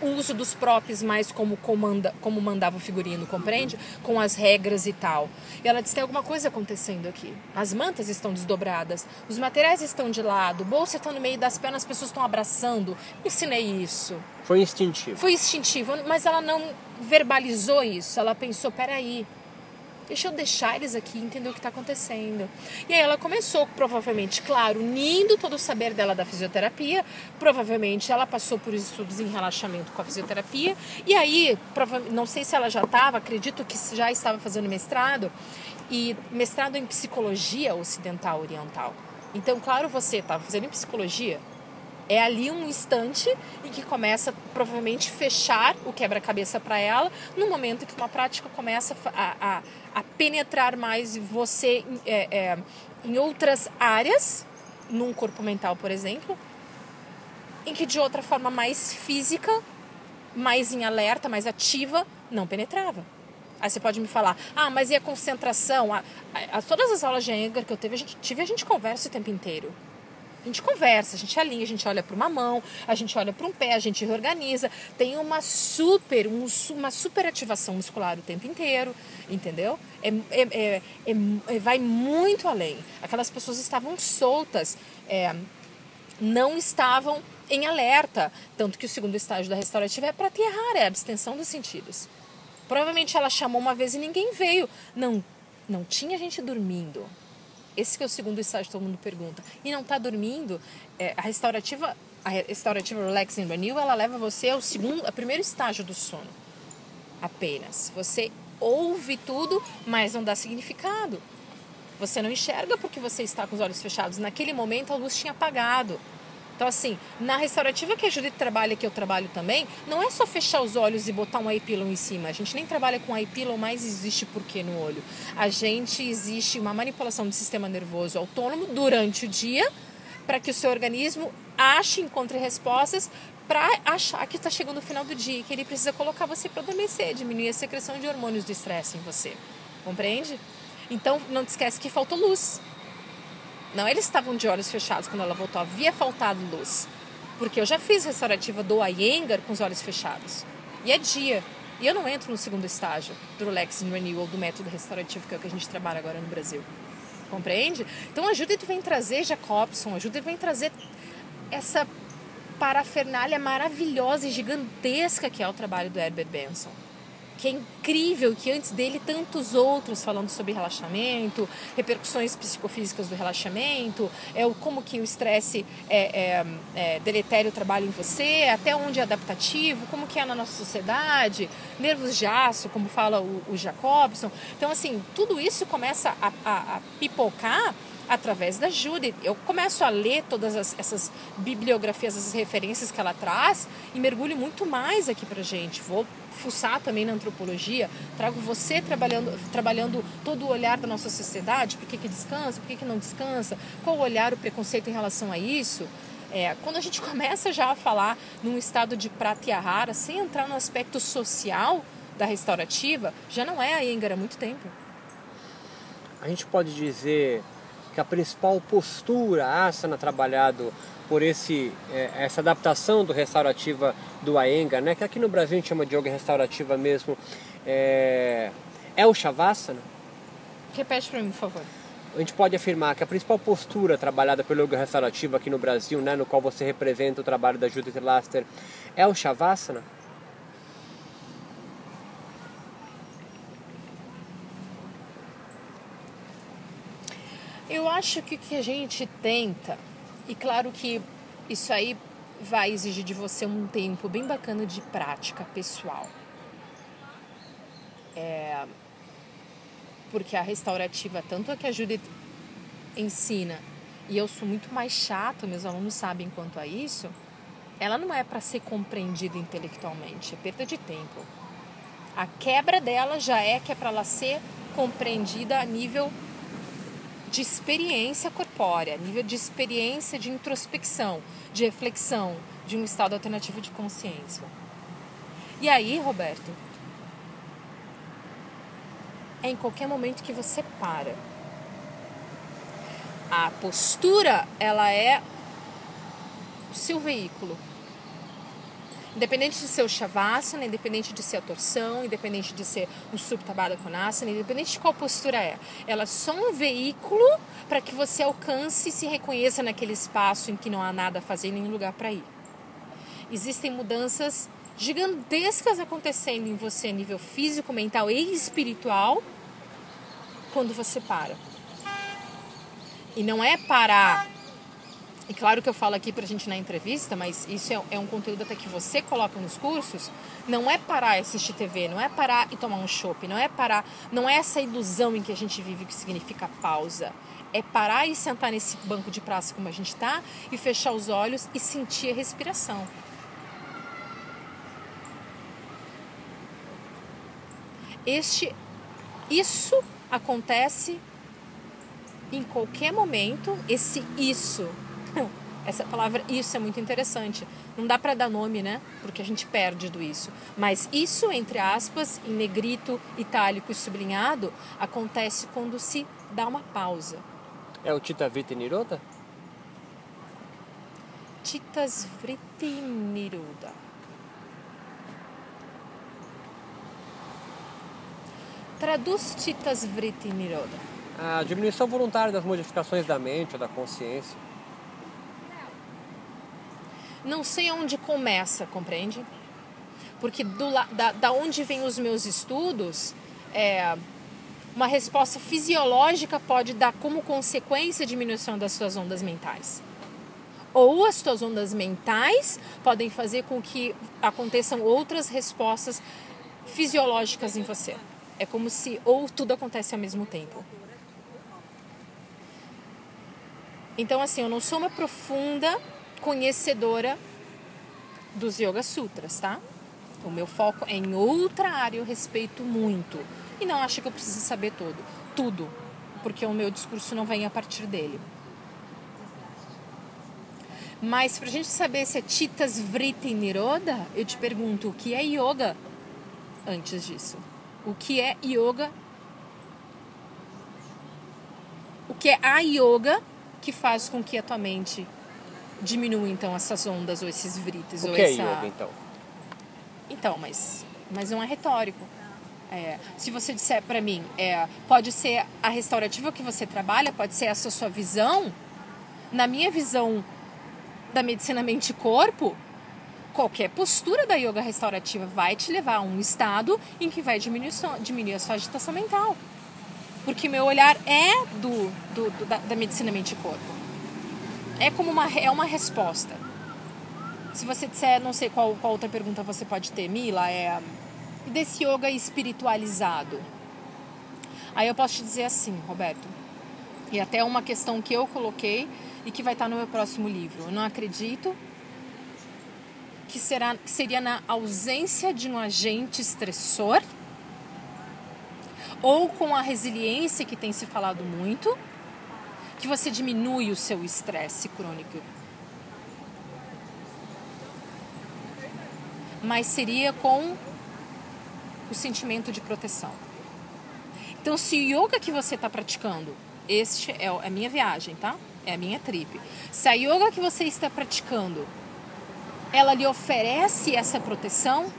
Speaker 2: o uso dos próprios mais como, comanda, como mandava o figurino, compreende? Com as regras e tal. E ela disse: tem alguma coisa acontecendo aqui. As mantas estão desdobradas, os materiais estão de lado, o bolso está no meio das pernas, as pessoas estão abraçando. Eu ensinei isso.
Speaker 1: Foi instintivo.
Speaker 2: Foi instintivo, mas ela não verbalizou isso. Ela pensou: peraí, Deixa eu deixar eles aqui entender o que está acontecendo. E aí ela começou, provavelmente, claro, unindo todo o saber dela da fisioterapia. Provavelmente ela passou por estudos em relaxamento com a fisioterapia. E aí, não sei se ela já estava, acredito que já estava fazendo mestrado. E mestrado em psicologia ocidental oriental. Então, claro, você estava fazendo em psicologia, é ali um instante em que começa provavelmente fechar o quebra-cabeça para ela, no momento que uma prática começa a, a, a penetrar mais você é, é, em outras áreas, num corpo mental, por exemplo, em que de outra forma mais física, mais em alerta, mais ativa, não penetrava. Aí você pode me falar, ah, mas e a concentração? A, a, a todas as aulas de Engar que eu tive, a gente, tive, a gente conversa o tempo inteiro. A gente conversa, a gente alinha, a gente olha para uma mão, a gente olha para um pé, a gente reorganiza. Tem uma super, um, uma super ativação muscular o tempo inteiro, entendeu? É, é, é, é, vai muito além. Aquelas pessoas estavam soltas, é, não estavam em alerta. Tanto que o segundo estágio da restaurativa é para errar, é a abstenção dos sentidos. Provavelmente ela chamou uma vez e ninguém veio. Não, não tinha gente dormindo. Esse que é o segundo estágio que todo mundo pergunta. E não está dormindo, é, a restaurativa, a restaurativa Relax and Renew, ela leva você ao segundo, ao primeiro estágio do sono. Apenas. Você ouve tudo, mas não dá significado. Você não enxerga porque você está com os olhos fechados. Naquele momento a luz tinha apagado. Então, assim, na restaurativa que a Judith trabalha, que eu trabalho também, não é só fechar os olhos e botar um eye em cima. A gente nem trabalha com eye pillow, mas existe por quê no olho? A gente existe uma manipulação do sistema nervoso autônomo durante o dia para que o seu organismo ache, encontre respostas para achar que está chegando o final do dia e que ele precisa colocar você para adormecer, diminuir a secreção de hormônios do estresse em você. Compreende? Então, não te esquece que faltou luz. Não, eles estavam de olhos fechados quando ela voltou. Havia faltado luz. Porque eu já fiz restaurativa do Iyengar com os olhos fechados. E é dia. E eu não entro no segundo estágio do Relax and Renewal, do método restaurativo, que é o que a gente trabalha agora no Brasil. Compreende? Então a Judith vem trazer Jacobson, a Judith vem trazer essa parafernália maravilhosa e gigantesca que é o trabalho do Herbert Benson que é incrível, que antes dele tantos outros falando sobre relaxamento, repercussões psicofísicas do relaxamento, é o como que o estresse é, é, é deletério trabalha em você, até onde é adaptativo, como que é na nossa sociedade, nervos de aço, como fala o, o Jacobson. Então, assim, tudo isso começa a, a, a pipocar através da Judith. Eu começo a ler todas as, essas bibliografias, essas referências que ela traz e mergulho muito mais aqui pra gente. Vou fuçar também na antropologia, trago você trabalhando, trabalhando todo o olhar da nossa sociedade, por que, que descansa, por que, que não descansa, qual o olhar, o preconceito em relação a isso. É, quando a gente começa já a falar num estado de pratyahara, sem entrar no aspecto social da restaurativa, já não é a Iyengar há muito tempo.
Speaker 1: A gente pode dizer que a principal postura asana trabalhado por esse, é, essa adaptação do restaurativa do Aenga, né, que aqui no Brasil a gente chama de yoga restaurativa mesmo, é, é o Shavasana?
Speaker 2: Repete para mim, por favor.
Speaker 1: A gente pode afirmar que a principal postura trabalhada pelo yoga restaurativo aqui no Brasil, né, no qual você representa o trabalho da Judith Laster, é o Shavasana?
Speaker 2: Acho que o que a gente tenta, e claro que isso aí vai exigir de você um tempo bem bacana de prática pessoal. É, porque a restaurativa, tanto a que a Judith ensina, e eu sou muito mais chata, meus alunos sabem quanto a isso, ela não é para ser compreendida intelectualmente, é perda de tempo. A quebra dela já é que é para ela ser compreendida a nível de experiência corpórea, nível de experiência de introspecção, de reflexão, de um estado alternativo de consciência. E aí, Roberto, é em qualquer momento que você para. A postura, ela é o seu veículo. Independente de ser o Shavasana, independente de ser a torção, independente de ser o Suptabada Konasana, independente de qual postura é. Ela é só um veículo para que você alcance e se reconheça naquele espaço em que não há nada a fazer, nenhum lugar para ir. Existem mudanças gigantescas acontecendo em você a nível físico, mental e espiritual quando você para. E não é parar e claro que eu falo aqui pra gente na entrevista, mas isso é, é um conteúdo até que você coloca nos cursos. Não é parar e assistir TV, não é parar e tomar um chopp, não é parar, não é essa ilusão em que a gente vive que significa pausa. É parar e sentar nesse banco de praça como a gente está e fechar os olhos e sentir a respiração. Este, isso acontece em qualquer momento. Esse isso essa palavra isso é muito interessante. Não dá para dar nome, né? Porque a gente perde do isso. Mas isso, entre aspas, em negrito, itálico e sublinhado, acontece quando se dá uma pausa.
Speaker 1: É o Tita Vriti Niroda?
Speaker 2: Titas Vriti Niroda. Traduz Titas Vriti Niroda.
Speaker 1: A diminuição voluntária das modificações da mente ou da consciência
Speaker 2: não sei onde começa, compreende? Porque do, da, da onde vem os meus estudos, é, uma resposta fisiológica pode dar como consequência a diminuição das suas ondas mentais. Ou as suas ondas mentais podem fazer com que aconteçam outras respostas fisiológicas em você. É como se ou tudo acontece ao mesmo tempo. Então, assim, eu não sou uma profunda conhecedora dos Yoga Sutras, tá? O meu foco é em outra área, eu respeito muito. E não acho que eu preciso saber tudo, tudo, porque o meu discurso não vem a partir dele. Mas para a gente saber se é Titas Vritti Niroda, eu te pergunto o que é yoga antes disso. O que é yoga? O que é a yoga que faz com que a tua mente diminui então essas ondas ou esses vrites.
Speaker 1: O
Speaker 2: ou
Speaker 1: que
Speaker 2: essa...
Speaker 1: é yoga então?
Speaker 2: Então, mas, mas não é retórico. É, se você disser para mim, é, pode ser a restaurativa que você trabalha, pode ser essa sua visão. Na minha visão da medicina mente-corpo, qualquer postura da yoga restaurativa vai te levar a um estado em que vai diminuir, diminuir a sua agitação mental. Porque meu olhar é do, do, do da, da medicina mente-corpo é como uma, é uma resposta. Se você disser, não sei qual, qual outra pergunta você pode ter, Mila, é desse yoga espiritualizado. Aí eu posso te dizer assim, Roberto, e até uma questão que eu coloquei e que vai estar no meu próximo livro. Eu não acredito que, será, que seria na ausência de um agente estressor ou com a resiliência que tem se falado muito que você diminui o seu estresse crônico. Mas seria com o sentimento de proteção. Então, se o yoga que você está praticando, este é a minha viagem, tá? É a minha trip. Se a yoga que você está praticando, ela lhe oferece essa proteção,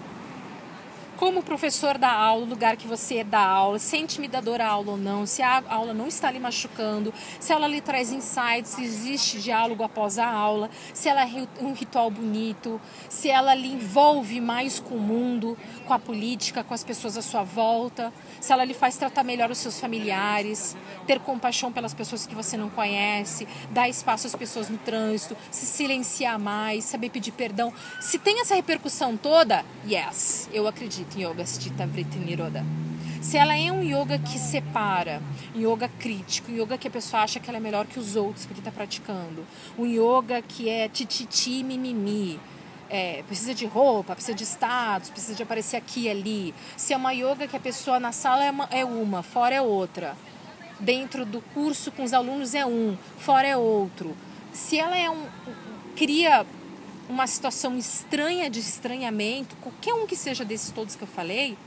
Speaker 2: como professor da aula, o lugar que você dá aula, se é intimidadora a aula ou não, se a aula não está lhe machucando, se ela lhe traz insights, se existe diálogo após a aula, se ela é um ritual bonito, se ela lhe envolve mais com o mundo, com a política, com as pessoas à sua volta, se ela lhe faz tratar melhor os seus familiares, ter compaixão pelas pessoas que você não conhece, dar espaço às pessoas no trânsito, se silenciar mais, saber pedir perdão. Se tem essa repercussão toda, yes, eu acredito em Yoga Stita Vritti Niroda. Se ela é um yoga que separa, yoga crítico, yoga que a pessoa acha que ela é melhor que os outros porque está praticando, um yoga que é tititi mimimi, é, precisa de roupa, precisa de status, precisa de aparecer aqui e ali. Se é uma yoga que a pessoa na sala é uma, é uma fora é outra. Dentro do curso com os alunos é um, fora é outro. Se ela é um. cria uma situação estranha de estranhamento, qualquer um que seja desses todos que eu falei,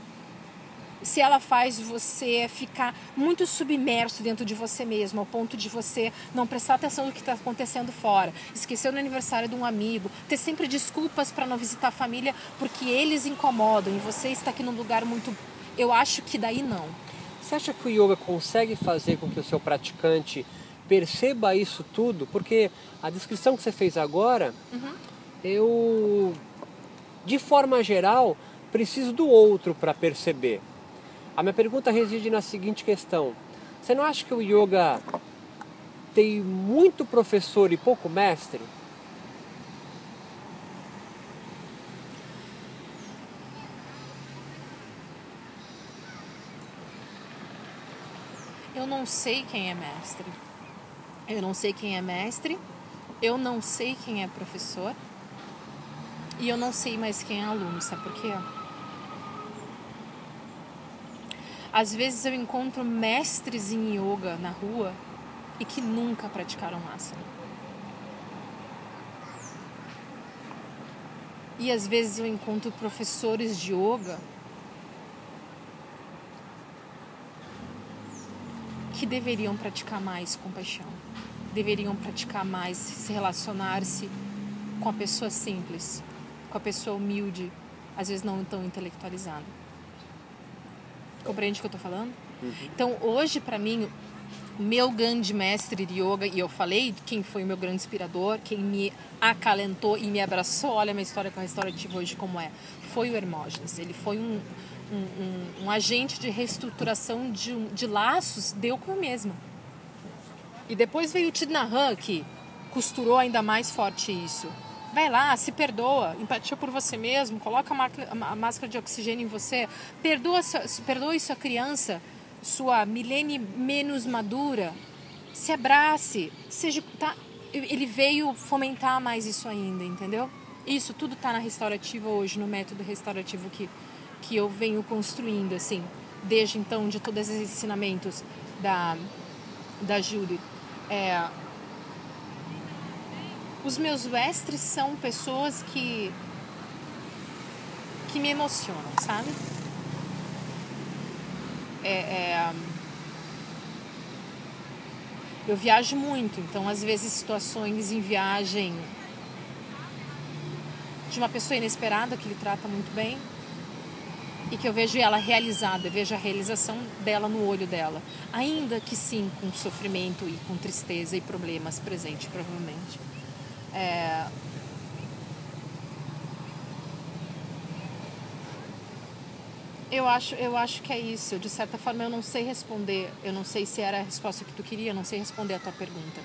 Speaker 2: se ela faz você ficar muito submerso dentro de você mesmo, ao ponto de você não prestar atenção no que está acontecendo fora, esquecer o aniversário de um amigo, ter sempre desculpas para não visitar a família porque eles incomodam e você está aqui num lugar muito. Eu acho que daí não.
Speaker 1: Você acha que o yoga consegue fazer com que o seu praticante perceba isso tudo? Porque a descrição que você fez agora, uhum. Eu, de forma geral, preciso do outro para perceber. A minha pergunta reside na seguinte questão: você não acha que o yoga tem muito professor e pouco mestre?
Speaker 2: Eu não sei quem é mestre. Eu não sei quem é mestre. Eu não sei quem é professor. E eu não sei mais quem é aluno, sabe por quê? Às vezes eu encontro mestres em yoga na rua e que nunca praticaram asana. E às vezes eu encontro professores de yoga que deveriam praticar mais compaixão, deveriam praticar mais se relacionar-se com a pessoa simples, com a pessoa humilde, às vezes não tão intelectualizada. Compreende o que eu estou falando? Uhum. Então, hoje, para mim, o meu grande mestre de yoga, e eu falei quem foi o meu grande inspirador, quem me acalentou e me abraçou, olha a minha história com a restaurativa hoje como é, foi o Hermógenes. Ele foi um, um, um, um agente de reestruturação de, de laços, deu com eu mesma. E depois veio o Tidnahan, que costurou ainda mais forte isso. Vai lá, se perdoa, empatia por você mesmo, coloca a máscara de oxigênio em você, perdoa, perdoe sua criança, sua milene menos madura, se abrace, seja, tá, ele veio fomentar mais isso ainda, entendeu? Isso tudo está na restaurativa hoje, no método restaurativo que, que eu venho construindo, assim, desde então, de todos esses ensinamentos da, da Júlia. É, os meus mestres são pessoas que que me emocionam, sabe? É, é, eu viajo muito, então às vezes situações em viagem de uma pessoa inesperada que lhe trata muito bem e que eu vejo ela realizada, eu vejo a realização dela no olho dela, ainda que sim com sofrimento e com tristeza e problemas presentes provavelmente. É... Eu acho, eu acho que é isso. De certa forma, eu não sei responder. Eu não sei se era a resposta que tu queria. Eu não sei responder a tua pergunta,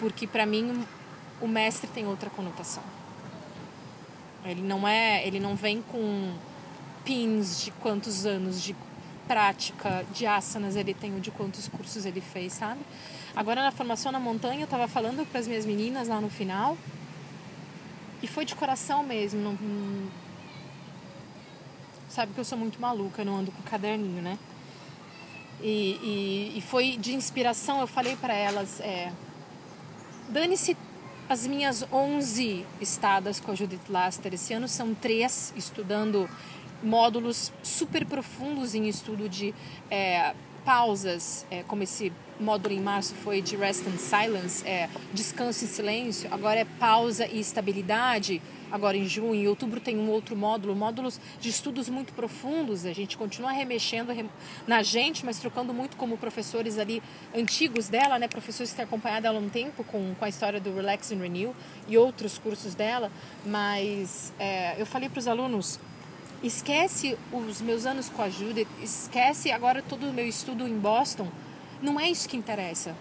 Speaker 2: porque para mim o mestre tem outra conotação. Ele não é, ele não vem com pins de quantos anos de prática de asanas ele tem ou de quantos cursos ele fez, sabe? Agora na formação na montanha eu estava falando para as minhas meninas lá no final e foi de coração mesmo. Não, não... Sabe que eu sou muito maluca, não ando com caderninho, né? E, e, e foi de inspiração, eu falei para elas, é, dane-se as minhas 11 estadas com a Judith Laster. Esse ano são três, estudando módulos super profundos em estudo de é, pausas, é, como esse módulo em março foi de Rest and Silence, é, descanso e silêncio, agora é pausa e estabilidade, agora em junho, em outubro tem um outro módulo, módulos de estudos muito profundos, a gente continua remexendo na gente, mas trocando muito como professores ali antigos dela, né, professores que têm acompanhado ela um tempo com, com a história do Relax and Renew e outros cursos dela, mas é, eu falei para os alunos, esquece os meus anos com a Judith, esquece agora todo o meu estudo em Boston, não é isso que interessa.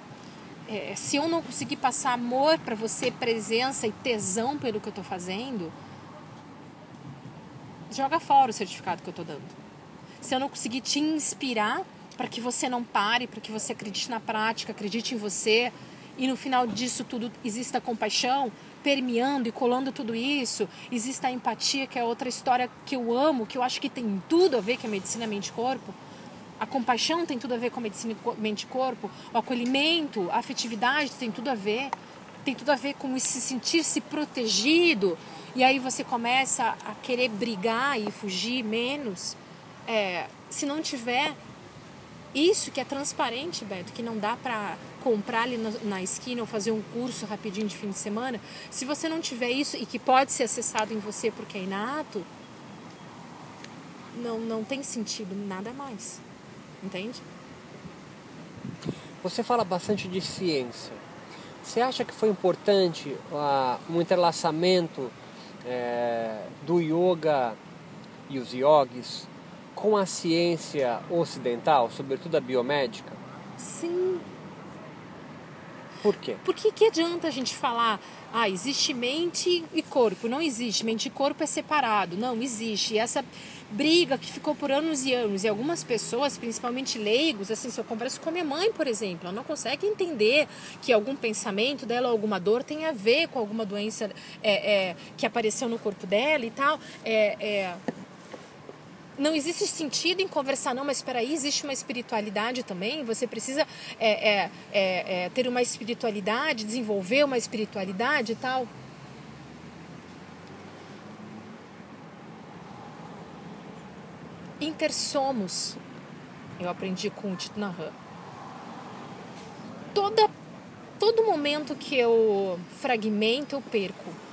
Speaker 2: É, se eu não conseguir passar amor para você, presença e tesão pelo que eu estou fazendo, joga fora o certificado que eu estou dando. se eu não conseguir te inspirar para que você não pare, para que você acredite na prática, acredite em você e no final disso tudo exista compaixão, permeando e colando tudo isso, exista a empatia, que é outra história que eu amo, que eu acho que tem tudo a ver com a medicina mente-corpo. A compaixão tem tudo a ver com a medicina mente-corpo, o acolhimento, a afetividade tem tudo a ver, tem tudo a ver com se sentir-se protegido. E aí você começa a querer brigar e fugir menos. É, se não tiver isso que é transparente, Beto, que não dá para comprar ali na, na, esquina ou fazer um curso rapidinho de fim de semana, se você não tiver isso e que pode ser acessado em você porque é inato, não, não tem sentido nada mais. Entende?
Speaker 1: Você fala bastante de ciência. Você acha que foi importante uh, um entrelaçamento é, do yoga e os yogis com a ciência ocidental, sobretudo a biomédica?
Speaker 2: Sim.
Speaker 1: Por quê?
Speaker 2: Porque que adianta a gente falar, ah, existe mente e corpo? Não existe, mente e corpo é separado. Não, existe. E essa briga que ficou por anos e anos. E algumas pessoas, principalmente leigos, assim, se eu converso com a minha mãe, por exemplo, ela não consegue entender que algum pensamento dela, alguma dor, tem a ver com alguma doença é, é, que apareceu no corpo dela e tal. É, é não existe sentido em conversar, não, mas espera aí, existe uma espiritualidade também, você precisa é, é, é, é, ter uma espiritualidade, desenvolver uma espiritualidade e tal. Intersomos, eu aprendi com o Tito Nahan. Toda, todo momento que eu fragmento, eu perco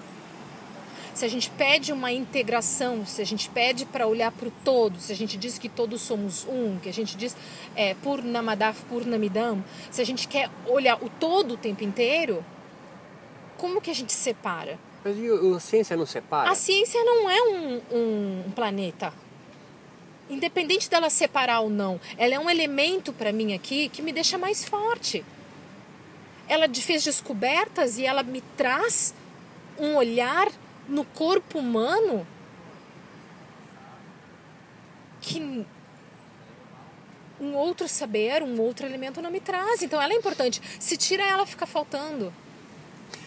Speaker 2: se a gente pede uma integração, se a gente pede para olhar para o todo, se a gente diz que todos somos um, que a gente diz é, Purnamadav Purnamidam, se a gente quer olhar o todo o tempo inteiro, como que a gente separa?
Speaker 1: Mas a ciência não separa?
Speaker 2: A ciência não é um, um planeta. Independente dela separar ou não, ela é um elemento para mim aqui que me deixa mais forte. Ela fez descobertas e ela me traz um olhar no corpo humano que um outro saber, um outro elemento não me traz. Então ela é importante. Se tira ela, fica faltando.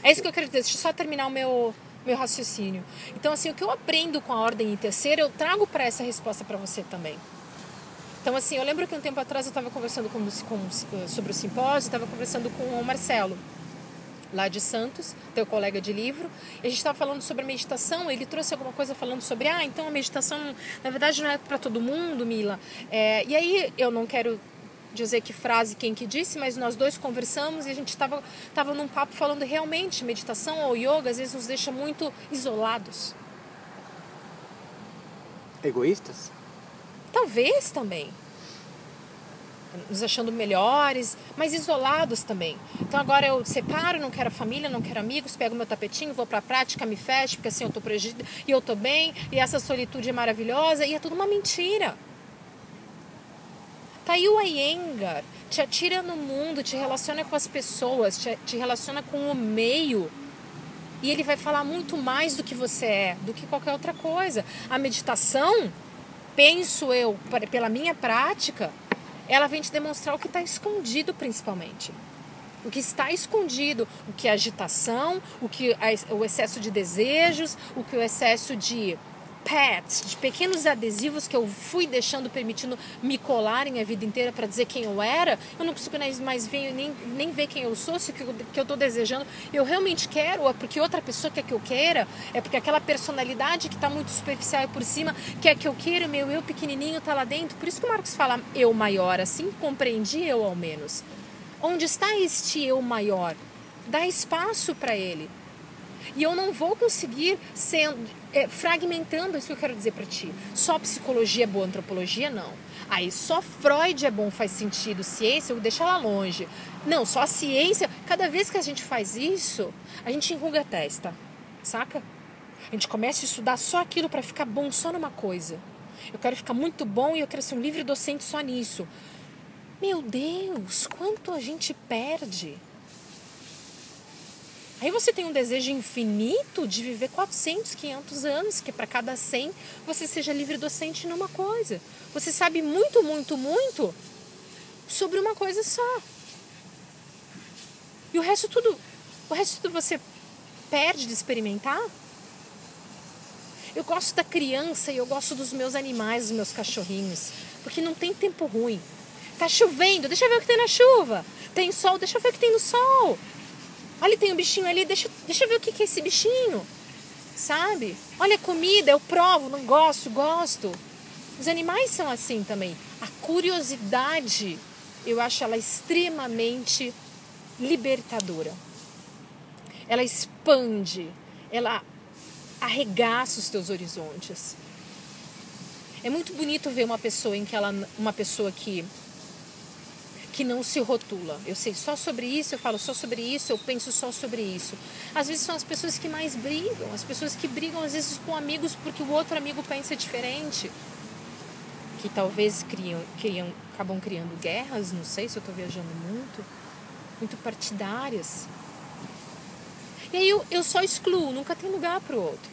Speaker 2: É isso que eu quero dizer. Deixa eu só terminar o meu, meu raciocínio. Então, assim, o que eu aprendo com a ordem em terceira, eu trago para essa resposta para você também. Então, assim, eu lembro que um tempo atrás eu estava conversando com, com, sobre o simpósio, estava conversando com o Marcelo lá de Santos, teu colega de livro, a gente estava falando sobre a meditação, ele trouxe alguma coisa falando sobre, ah, então a meditação, na verdade, não é para todo mundo, Mila. É, e aí eu não quero dizer que frase quem que disse, mas nós dois conversamos e a gente estava tava num papo falando realmente, meditação ou yoga às vezes nos deixa muito isolados.
Speaker 1: Egoístas?
Speaker 2: Talvez também nos achando melhores, mas isolados também. Então agora eu separo, não quero família, não quero amigos, pego meu tapetinho, vou para a prática, me fecho, porque assim eu estou protegida e eu estou bem, e essa solitude é maravilhosa, e é tudo uma mentira. Tá aí o Iyengar, te atira no mundo, te relaciona com as pessoas, te, te relaciona com o meio. E ele vai falar muito mais do que você é, do que qualquer outra coisa. A meditação, penso eu, pela minha prática, ela vem te demonstrar o que está escondido principalmente. O que está escondido, o que é agitação, o que é o excesso de desejos, o que é o excesso de pets, de pequenos adesivos que eu fui deixando, permitindo me colarem a vida inteira para dizer quem eu era, eu não consigo mais ver, nem, nem ver quem eu sou, se o que eu estou desejando eu realmente quero, é porque outra pessoa quer que eu queira, é porque aquela personalidade que está muito superficial e por cima quer que eu queira, meu eu pequenininho está lá dentro. Por isso que o Marcos fala eu maior, assim compreendi eu ao menos. Onde está este eu maior? Dá espaço para ele. E eu não vou conseguir sendo é, fragmentando isso que eu quero dizer para ti. Só psicologia é boa, antropologia não. Aí só Freud é bom, faz sentido, ciência, eu deixo ela longe. Não, só a ciência. Cada vez que a gente faz isso, a gente enruga a testa, saca? A gente começa a estudar só aquilo para ficar bom só numa coisa. Eu quero ficar muito bom e eu quero ser um livre docente só nisso. Meu Deus, quanto a gente perde Aí você tem um desejo infinito de viver 400, 500 anos, que para cada 100 você seja livre docente numa coisa. Você sabe muito, muito, muito sobre uma coisa só. E o resto tudo, o resto tudo você perde de experimentar. Eu gosto da criança e eu gosto dos meus animais, dos meus cachorrinhos, porque não tem tempo ruim. Tá chovendo, deixa eu ver o que tem na chuva. Tem sol, deixa eu ver o que tem no sol. Olha, tem um bichinho ali, deixa, deixa eu ver o que, que é esse bichinho. Sabe? Olha, comida, eu provo, não gosto, gosto. Os animais são assim também. A curiosidade, eu acho ela extremamente libertadora. Ela expande, ela arregaça os teus horizontes. É muito bonito ver uma pessoa em que ela, uma pessoa que que não se rotula. Eu sei só sobre isso, eu falo só sobre isso, eu penso só sobre isso. Às vezes são as pessoas que mais brigam, as pessoas que brigam às vezes com amigos porque o outro amigo pensa diferente. Que talvez criam, criam, acabam criando guerras, não sei se eu estou viajando muito, muito partidárias. E aí eu, eu só excluo, nunca tem lugar para o outro.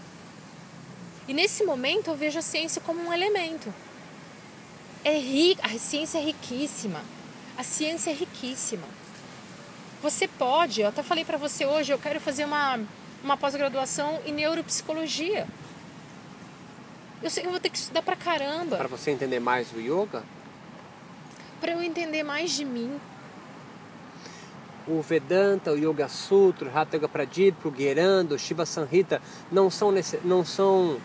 Speaker 2: E nesse momento eu vejo a ciência como um elemento. É rica, a ciência é riquíssima a ciência é riquíssima. Você pode, eu até falei para você hoje, eu quero fazer uma, uma pós-graduação em neuropsicologia. Eu sei que eu vou ter que estudar pra caramba.
Speaker 1: Para você entender mais o yoga?
Speaker 2: Para eu entender mais de mim.
Speaker 1: O Vedanta, o Yoga Sutra, o Hatha Yoga Pradipika, o Geranda, o Shiva Sanhita não são, não são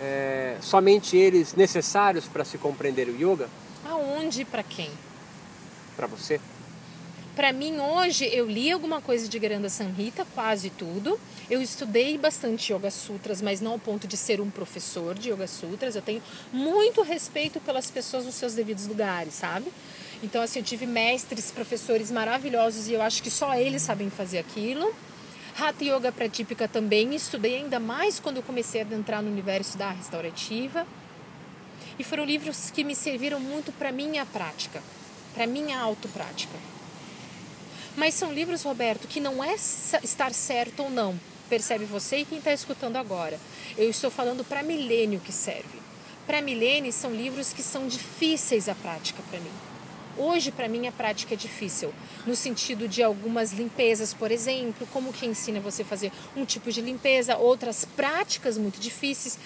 Speaker 1: é, somente eles necessários para se compreender o yoga?
Speaker 2: Aonde e para quem?
Speaker 1: Para você?
Speaker 2: Para mim hoje eu li alguma coisa de Granda Sanhita, quase tudo. Eu estudei bastante Yoga Sutras, mas não ao ponto de ser um professor de Yoga Sutras. Eu tenho muito respeito pelas pessoas nos seus devidos lugares, sabe? Então assim, eu tive mestres, professores maravilhosos e eu acho que só eles sabem fazer aquilo. Hatha Yoga Pratipika também estudei ainda mais quando eu comecei a entrar no universo da restaurativa. E foram livros que me serviram muito para minha prática para minha autoprática. Mas são livros, Roberto, que não é estar certo ou não. Percebe você e quem está escutando agora. Eu estou falando para milênio que serve. Para milênio são livros que são difíceis a prática para mim. Hoje, para mim, a prática é difícil, no sentido de algumas limpezas, por exemplo, como que ensina você a fazer um tipo de limpeza, outras práticas muito difíceis.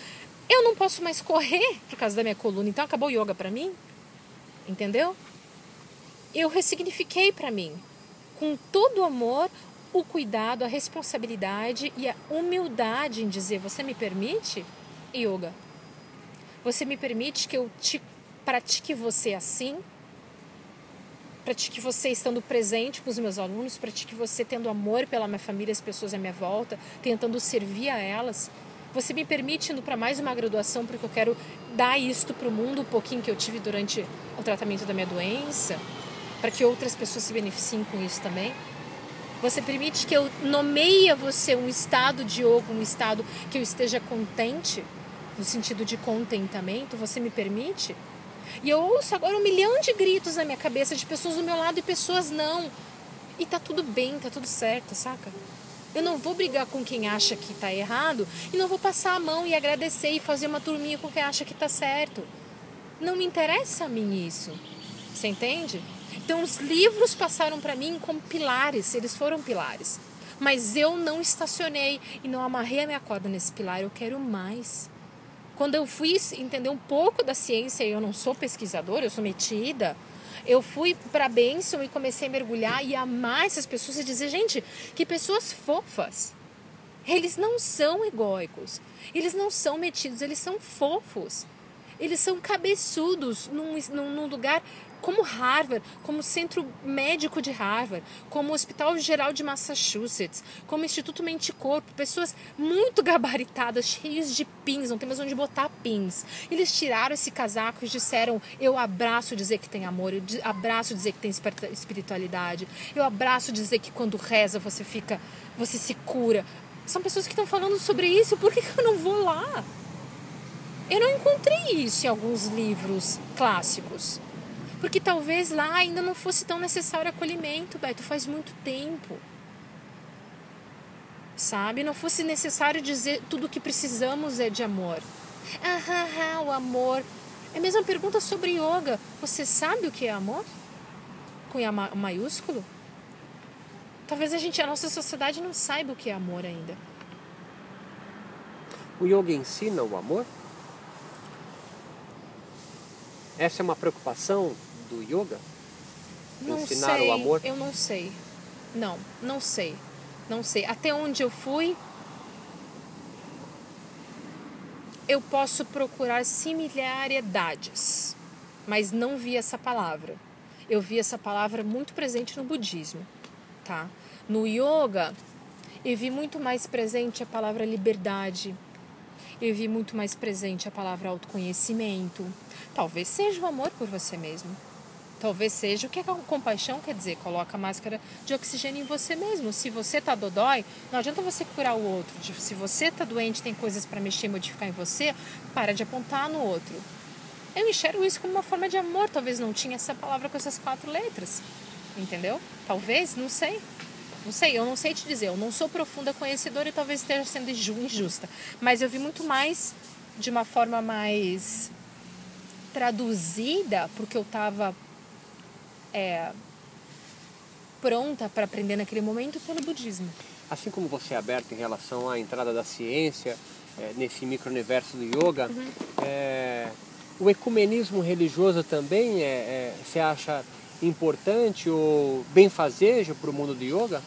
Speaker 2: Eu não posso mais correr por causa da minha coluna, então acabou o yoga para mim? Entendeu? Eu ressignifiquei para mim, com todo o amor, o cuidado, a responsabilidade e a humildade em dizer: Você me permite, yoga? Você me permite que eu te pratique você assim? Pratique você estando presente com os meus alunos, pratique você tendo amor pela minha família, as pessoas à minha volta, tentando servir a elas. Você me permite indo para mais uma graduação porque eu quero dar isto para o mundo, um pouquinho que eu tive durante o tratamento da minha doença? Para que outras pessoas se beneficiem com isso também. Você permite que eu nomeie a você um estado de yoga, um estado que eu esteja contente, no sentido de contentamento? Você me permite? E eu ouço agora um milhão de gritos na minha cabeça de pessoas do meu lado e pessoas não. E tá tudo bem, tá tudo certo, saca? Eu não vou brigar com quem acha que tá errado e não vou passar a mão e agradecer e fazer uma turminha com quem acha que tá certo. Não me interessa a mim isso. Você entende? Então os livros passaram para mim como pilares, eles foram pilares. Mas eu não estacionei e não amarrei a minha corda nesse pilar, eu quero mais. Quando eu fui entender um pouco da ciência, eu não sou pesquisadora, eu sou metida, eu fui para Benson e comecei a mergulhar e amar essas pessoas e dizer, gente, que pessoas fofas. Eles não são egóicos, eles não são metidos, eles são fofos. Eles são cabeçudos num, num, num lugar como Harvard, como Centro Médico de Harvard, como Hospital Geral de Massachusetts, como Instituto Mente Corpo, pessoas muito gabaritadas, cheias de pins, não tem mais onde botar pins. Eles tiraram esse casaco e disseram: Eu abraço dizer que tem amor, eu abraço dizer que tem espiritualidade, eu abraço dizer que quando reza você fica, você se cura. São pessoas que estão falando sobre isso, por que, que eu não vou lá? Eu não encontrei isso em alguns livros clássicos. Porque talvez lá ainda não fosse tão necessário acolhimento, Beto, faz muito tempo. sabe? Não fosse necessário dizer tudo o que precisamos é de amor. Ah, o amor. É a mesma pergunta sobre yoga. Você sabe o que é amor? Com a maiúsculo? Talvez a gente, a nossa sociedade não saiba o que é amor ainda.
Speaker 1: O yoga ensina o amor? Essa é uma preocupação do yoga?
Speaker 2: Não
Speaker 1: Ensinar
Speaker 2: sei,
Speaker 1: o amor?
Speaker 2: Eu não sei. Não, não sei. Não sei. Até onde eu fui, eu posso procurar similaridades, mas não vi essa palavra. Eu vi essa palavra muito presente no budismo, tá? No yoga, eu vi muito mais presente a palavra liberdade. Eu vi muito mais presente a palavra autoconhecimento. Talvez seja o amor por você mesmo. Talvez seja o que a compaixão quer dizer, coloca a máscara de oxigênio em você mesmo. Se você tá dodói, não adianta você curar o outro. Se você tá doente, tem coisas para mexer modificar em você, para de apontar no outro. Eu enxergo isso como uma forma de amor, talvez não tinha essa palavra com essas quatro letras. Entendeu? Talvez, não sei. Não sei, eu não sei te dizer, eu não sou profunda conhecedora e talvez esteja sendo injusta, mas eu vi muito mais de uma forma mais traduzida, porque eu estava é, pronta para aprender naquele momento pelo budismo.
Speaker 1: Assim como você é aberto em relação à entrada da ciência é, nesse micro-universo do yoga, uhum. é, o ecumenismo religioso também é, é você acha importante ou benfazejo para o mundo do yoga?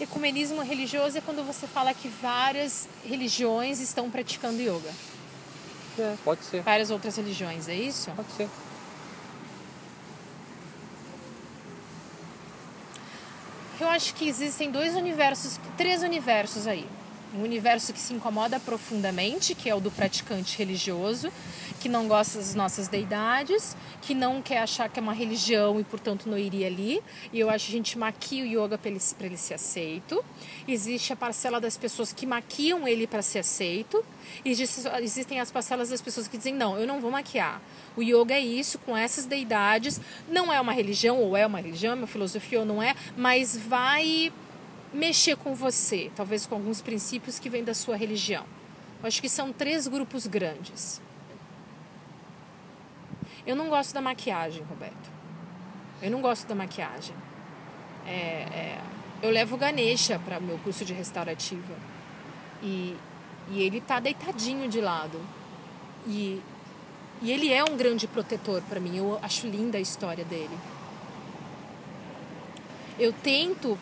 Speaker 2: Ecumenismo religioso é quando você fala que várias religiões estão praticando yoga.
Speaker 1: É, pode ser.
Speaker 2: Várias outras religiões, é isso?
Speaker 1: Pode ser.
Speaker 2: Eu acho que existem dois universos, três universos aí. Um universo que se incomoda profundamente, que é o do praticante religioso, que não gosta das nossas deidades, que não quer achar que é uma religião e, portanto, não iria ali. E eu acho que a gente maquia o yoga para ele, ele ser aceito. Existe a parcela das pessoas que maquiam ele para ser aceito. E existem as parcelas das pessoas que dizem: não, eu não vou maquiar. O yoga é isso, com essas deidades. Não é uma religião, ou é uma religião, é uma filosofia ou não é, mas vai mexer com você, talvez com alguns princípios que vêm da sua religião. Eu acho que são três grupos grandes. Eu não gosto da maquiagem, Roberto. Eu não gosto da maquiagem. É, é, eu levo Ganesha para meu curso de restaurativa. E, e ele tá deitadinho de lado. E, e ele é um grande protetor para mim. Eu acho linda a história dele. Eu tento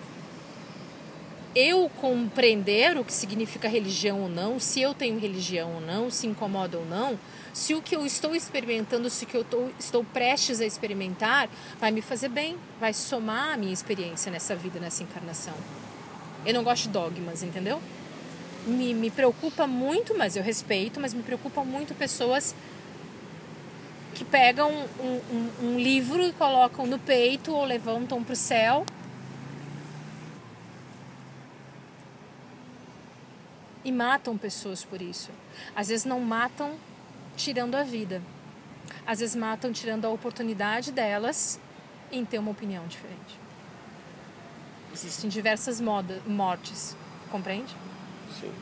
Speaker 2: eu compreender o que significa religião ou não, se eu tenho religião ou não, se incomoda ou não, se o que eu estou experimentando, se o que eu estou, estou prestes a experimentar, vai me fazer bem, vai somar a minha experiência nessa vida, nessa encarnação. Eu não gosto de dogmas, entendeu? Me, me preocupa muito, mas eu respeito, mas me preocupa muito pessoas que pegam um, um, um livro e colocam no peito ou levantam para o céu e matam pessoas por isso. Às vezes não matam tirando a vida. Às vezes matam tirando a oportunidade delas em ter uma opinião diferente. Existem diversas moda, mortes, compreende?
Speaker 1: Sim.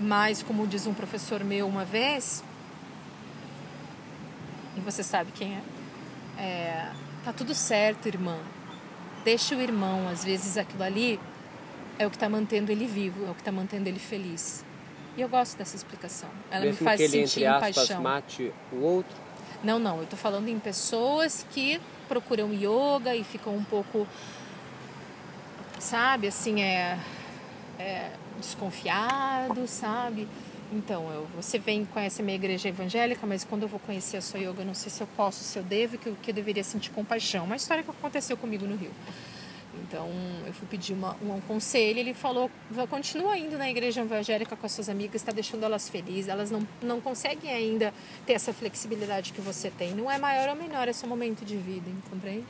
Speaker 2: Mas, como diz um professor meu uma vez, e você sabe quem é, é tá tudo certo, irmã. Deixa o irmão, às vezes aquilo ali é o que está mantendo ele vivo, é o que está mantendo ele feliz. E eu gosto dessa explicação. Ela
Speaker 1: Mesmo
Speaker 2: me faz
Speaker 1: que ele,
Speaker 2: sentir
Speaker 1: entre aspas,
Speaker 2: paixão.
Speaker 1: mate o outro?
Speaker 2: Não, não. Eu estou falando em pessoas que procuram yoga e ficam um pouco, sabe, assim, é, é desconfiado, sabe? Então, eu, você vem conhece a minha igreja evangélica, mas quando eu vou conhecer a sua yoga, eu não sei se eu posso, se eu devo, que, que eu deveria sentir compaixão. Uma história que aconteceu comigo no Rio. Então, eu fui pedir uma, um conselho, ele falou, continua indo na igreja evangélica com as suas amigas, está deixando elas felizes, elas não, não conseguem ainda ter essa flexibilidade que você tem. Não é maior ou menor, é seu momento de vida, compreende?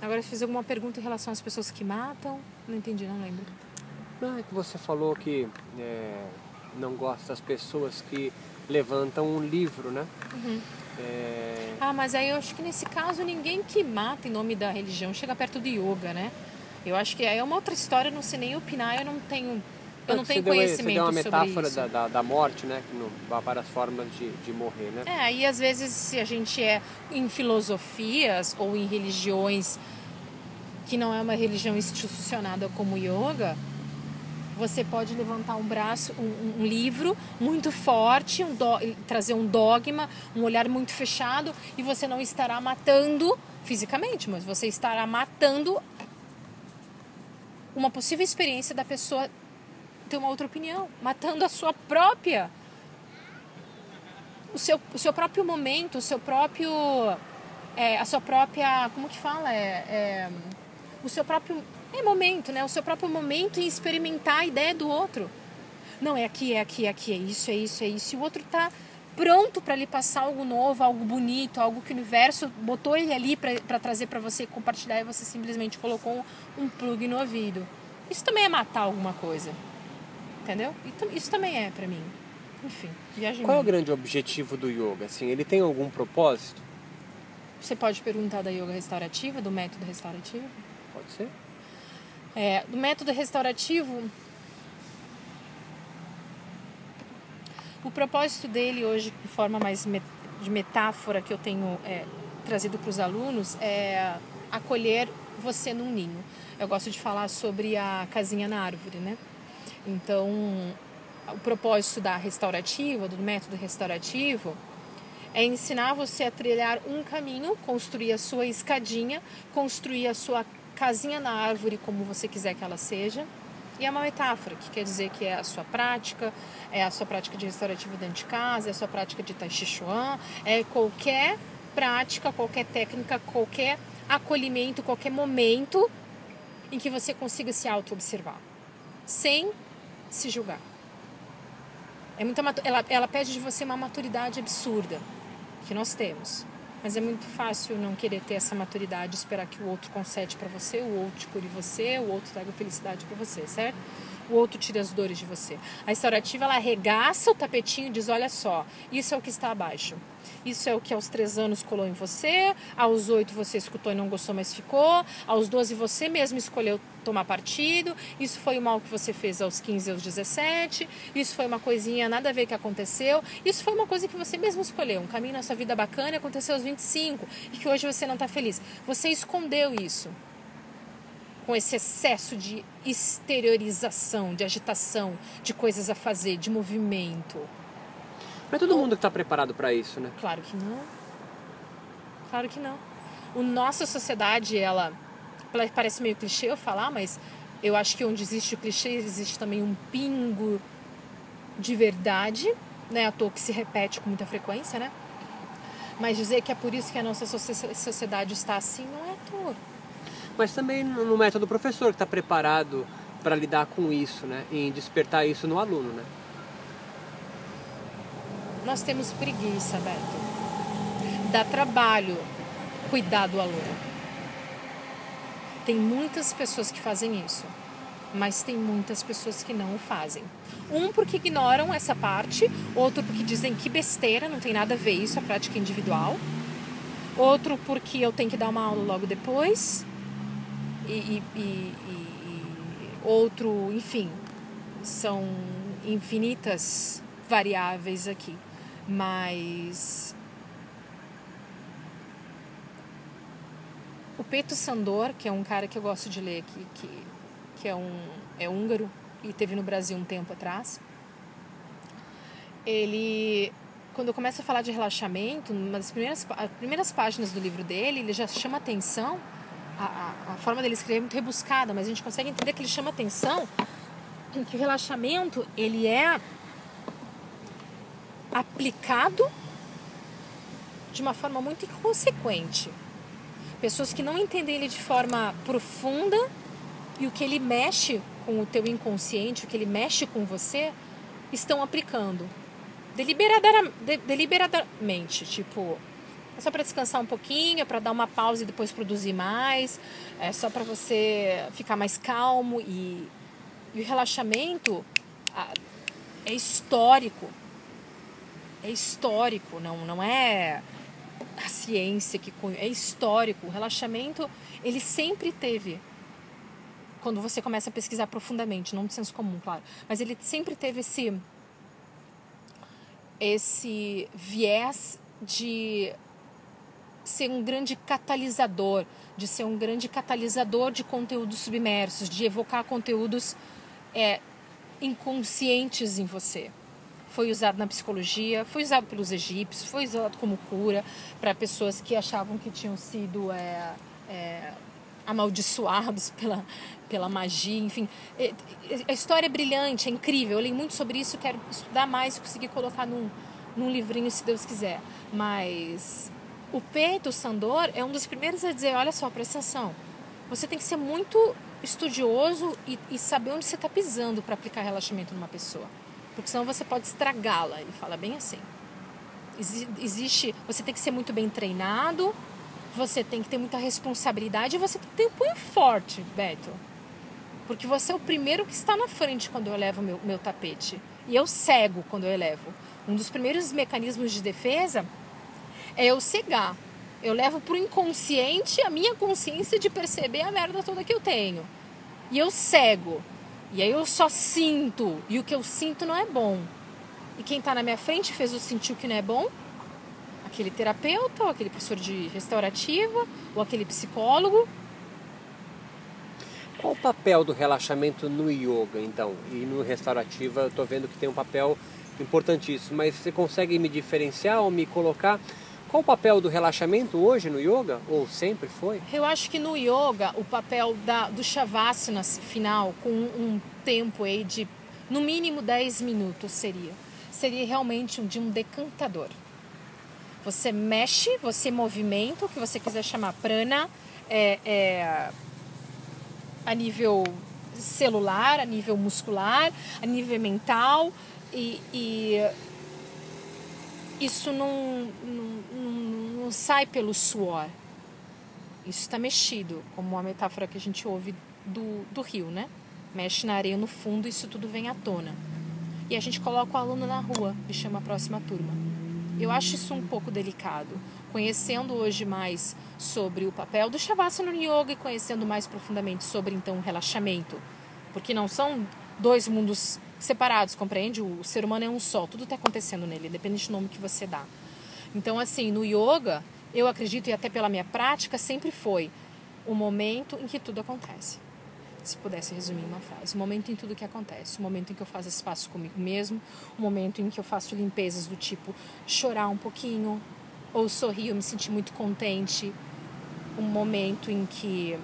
Speaker 2: Agora, fiz alguma pergunta em relação às pessoas que matam? Não entendi, não lembro.
Speaker 1: Não, é que você falou que é, não gosta das pessoas que levantam um livro, né?
Speaker 2: Uhum.
Speaker 1: É...
Speaker 2: Ah, mas aí eu acho que nesse caso ninguém que mata em nome da religião chega perto do yoga, né? Eu acho que aí é uma outra história, não sei nem opinar, eu não tenho eu não tenho conhecimento
Speaker 1: deu, você deu uma metáfora da, da, da, morte, né? Que não, várias formas de, de morrer, né?
Speaker 2: É, e às vezes se a gente é em filosofias ou em religiões que não é uma religião institucionada como yoga, você pode levantar um braço, um, um livro muito forte, um do, trazer um dogma, um olhar muito fechado e você não estará matando fisicamente, mas você estará matando uma possível experiência da pessoa ter uma outra opinião, matando a sua própria o seu, o seu próprio momento, o seu próprio é, a sua própria como que fala? É, é o seu próprio é momento, né? O seu próprio momento em experimentar a ideia do outro. Não é aqui, é aqui, é aqui, é isso, é isso, é isso. E o outro está pronto para lhe passar algo novo, algo bonito, algo que o universo botou ele ali para trazer para você compartilhar e você simplesmente colocou um plug no ouvido. Isso também é matar alguma coisa. Entendeu? Isso também é para mim. Enfim, viagem
Speaker 1: Qual é o grande objetivo do yoga? Assim, ele tem algum propósito?
Speaker 2: Você pode perguntar da yoga restaurativa, do método restaurativo?
Speaker 1: Pode ser.
Speaker 2: É, do método restaurativo, o propósito dele hoje, de forma mais de metáfora que eu tenho é, trazido para os alunos, é acolher você num ninho. Eu gosto de falar sobre a casinha na árvore, né? Então, o propósito da restaurativa, do método restaurativo, é ensinar você a trilhar um caminho, construir a sua escadinha, construir a sua casinha na árvore como você quiser que ela seja. E é uma metáfora, que quer dizer que é a sua prática, é a sua prática de restaurativo dentro de casa, é a sua prática de Tai Chi Chuan, é qualquer prática, qualquer técnica, qualquer acolhimento, qualquer momento em que você consiga se auto-observar, sem se julgar. É muita, ela, ela pede de você uma maturidade absurda, que nós temos. Mas é muito fácil não querer ter essa maturidade, esperar que o outro concede para você, o outro cure você, o outro traga felicidade para você, certo? O outro tira as dores de você. A restaurativa, ela arregaça o tapetinho e diz: olha só, isso é o que está abaixo. Isso é o que aos três anos colou em você, aos oito você escutou e não gostou, mas ficou, aos doze você mesmo escolheu tomar partido, isso foi o mal que você fez aos 15 aos 17, isso foi uma coisinha nada a ver que aconteceu, isso foi uma coisa que você mesmo escolheu, um caminho na sua vida bacana aconteceu aos 25 e que hoje você não está feliz. Você escondeu isso com esse excesso de exteriorização, de agitação, de coisas a fazer, de movimento.
Speaker 1: Não é todo mundo que está preparado para isso, né?
Speaker 2: Claro que não. Claro que não. O nossa sociedade, ela parece meio clichê eu falar, mas eu acho que onde existe o clichê existe também um pingo de verdade, né? À toa que se repete com muita frequência, né? Mas dizer que é por isso que a nossa sociedade está assim não é à toa.
Speaker 1: Mas também no método professor que está preparado para lidar com isso, né? E despertar isso no aluno, né?
Speaker 2: Nós temos preguiça, Beto. Dá trabalho cuidar do aluno. Tem muitas pessoas que fazem isso, mas tem muitas pessoas que não o fazem. Um porque ignoram essa parte, outro porque dizem que besteira, não tem nada a ver isso, a prática individual. Outro porque eu tenho que dar uma aula logo depois. E, e, e, outro, enfim, são infinitas variáveis aqui. Mas o Peto Sandor, que é um cara que eu gosto de ler, que, que, que é um é húngaro e teve no Brasil um tempo atrás, ele quando começa a falar de relaxamento, das primeiras, as primeiras páginas do livro dele, ele já chama atenção, a, a, a forma dele escrever é muito rebuscada, mas a gente consegue entender que ele chama atenção que o relaxamento ele é aplicado de uma forma muito inconsequente. Pessoas que não entendem ele de forma profunda e o que ele mexe com o teu inconsciente, o que ele mexe com você, estão aplicando deliberadamente, tipo, é só para descansar um pouquinho, é para dar uma pausa e depois produzir mais, é só para você ficar mais calmo e, e o relaxamento é histórico é histórico, não, não é a ciência que é histórico. O relaxamento ele sempre teve quando você começa a pesquisar profundamente, não de senso comum, claro. Mas ele sempre teve esse esse viés de ser um grande catalisador, de ser um grande catalisador de conteúdos submersos, de evocar conteúdos é, inconscientes em você. Foi usado na psicologia, foi usado pelos egípcios, foi usado como cura para pessoas que achavam que tinham sido é, é, amaldiçoados pela, pela magia, enfim. É, a história é brilhante, é incrível. Eu li muito sobre isso, quero estudar mais e conseguir colocar num, num livrinho, se Deus quiser. Mas o Peito Sandor é um dos primeiros a dizer: olha só, presta atenção. Você tem que ser muito estudioso e, e saber onde você está pisando para aplicar relaxamento numa pessoa. Porque senão você pode estragá-la. Ele fala bem assim. Existe, você tem que ser muito bem treinado, você tem que ter muita responsabilidade e você tem que ter um punho forte, Beto. Porque você é o primeiro que está na frente quando eu elevo meu, meu tapete. E eu cego quando eu elevo. Um dos primeiros mecanismos de defesa é eu cegar. Eu levo pro inconsciente a minha consciência de perceber a merda toda que eu tenho. E eu cego. E aí eu só sinto. E o que eu sinto não é bom. E quem está na minha frente fez eu sentir o que não é bom? Aquele terapeuta, ou aquele professor de restaurativa, ou aquele psicólogo.
Speaker 1: Qual o papel do relaxamento no yoga, então? E no restaurativa, eu estou vendo que tem um papel importantíssimo, mas você consegue me diferenciar ou me colocar qual o papel do relaxamento hoje no yoga? Ou sempre foi?
Speaker 2: Eu acho que no yoga o papel da, do shavasana final, com um tempo aí de no mínimo 10 minutos seria. Seria realmente um, de um decantador. Você mexe, você movimenta, o que você quiser chamar prana, é, é, a nível celular, a nível muscular, a nível mental e, e isso não, não, não, sai pelo suor. Isso está mexido, como uma metáfora que a gente ouve do, do rio, né? Mexe na areia no fundo isso tudo vem à tona. E a gente coloca o aluno na rua e chama a próxima turma. Eu acho isso um pouco delicado. Conhecendo hoje mais sobre o papel do Shavasana no Yoga e conhecendo mais profundamente sobre então o relaxamento, porque não são dois mundos separados, compreende? O ser humano é um só, tudo está acontecendo nele, independente do nome que você dá. Então, assim, no yoga, eu acredito, e até pela minha prática, sempre foi o momento em que tudo acontece. Se pudesse resumir uma frase, o momento em tudo que acontece, o momento em que eu faço espaço comigo mesmo, o momento em que eu faço limpezas do tipo chorar um pouquinho, ou sorrir, eu me sentir muito contente, um momento em que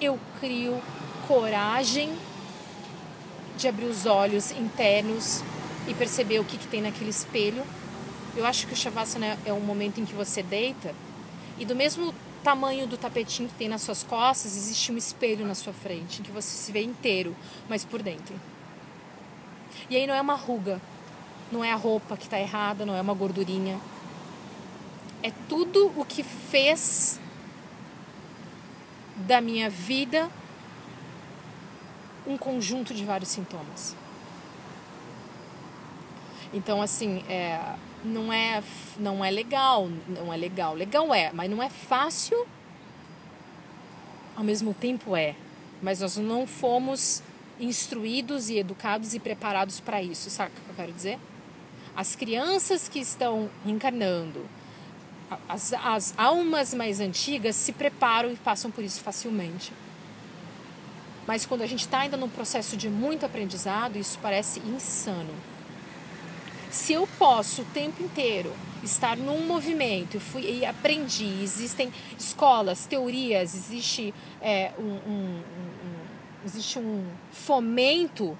Speaker 2: eu crio coragem de abrir os olhos internos e perceber o que, que tem naquele espelho. Eu acho que o Shavasana é o momento em que você deita e do mesmo tamanho do tapetinho que tem nas suas costas, existe um espelho na sua frente, em que você se vê inteiro, mas por dentro. E aí não é uma ruga, não é a roupa que está errada, não é uma gordurinha. É tudo o que fez da minha vida um conjunto de vários sintomas. Então, assim, é, não, é, não é legal, não é legal. Legal é, mas não é fácil, ao mesmo tempo é. Mas nós não fomos instruídos e educados e preparados para isso, sabe o que eu quero dizer? As crianças que estão reencarnando, as, as almas mais antigas se preparam e passam por isso facilmente. Mas quando a gente está ainda num processo de muito aprendizado, isso parece insano. Se eu posso o tempo inteiro estar num movimento e, fui, e aprendi, existem escolas, teorias, existe, é, um, um, um, existe um fomento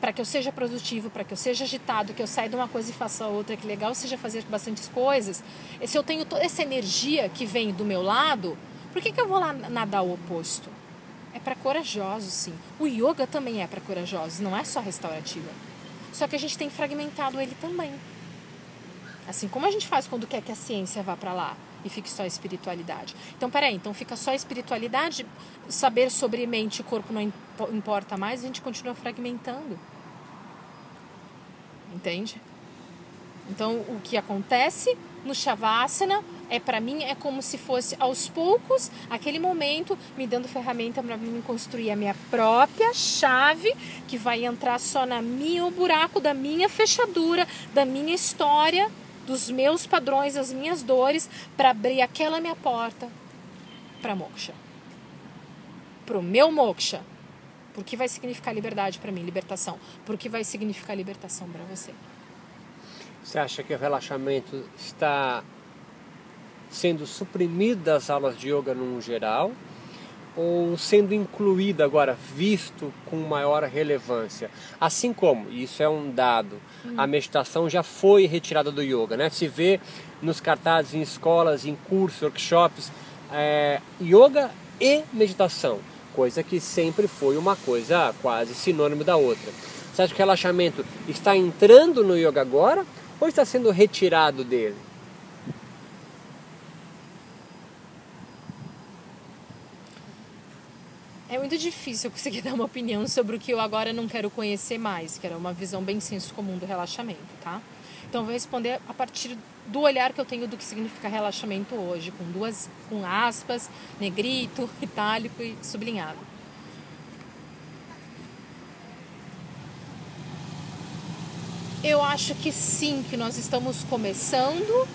Speaker 2: para que eu seja produtivo, para que eu seja agitado, que eu saia de uma coisa e faça outra, que legal seja fazer bastantes coisas. E se eu tenho toda essa energia que vem do meu lado, por que, que eu vou lá nadar o oposto? é para corajosos, sim. O yoga também é para corajosos, não é só restaurativa. Só que a gente tem fragmentado ele também. Assim como a gente faz quando quer que a ciência vá para lá e fique só a espiritualidade. Então, peraí, então fica só a espiritualidade, saber sobre mente e corpo não importa mais, a gente continua fragmentando. Entende? Então, o que acontece no Shavasana É para mim é como se fosse aos poucos aquele momento me dando ferramenta para mim construir a minha própria chave que vai entrar só na minha o buraco da minha fechadura, da minha história, dos meus padrões, das minhas dores para abrir aquela minha porta para moksha. Pro meu moksha. Porque vai significar liberdade para mim, libertação. Porque vai significar libertação para você.
Speaker 1: Você acha que o relaxamento está sendo suprimido das aulas de yoga no geral ou sendo incluído agora, visto com maior relevância? Assim como, isso é um dado, a meditação já foi retirada do yoga, né? Se vê nos cartazes em escolas, em cursos, workshops, é, yoga e meditação, coisa que sempre foi uma coisa quase sinônimo da outra. Você acha que o relaxamento está entrando no yoga agora ou está sendo retirado dele?
Speaker 2: Muito difícil conseguir dar uma opinião sobre o que eu agora não quero conhecer mais, que era uma visão bem senso comum do relaxamento, tá? Então vou responder a partir do olhar que eu tenho do que significa relaxamento hoje, com duas com aspas, negrito, itálico e sublinhado. Eu acho que sim, que nós estamos começando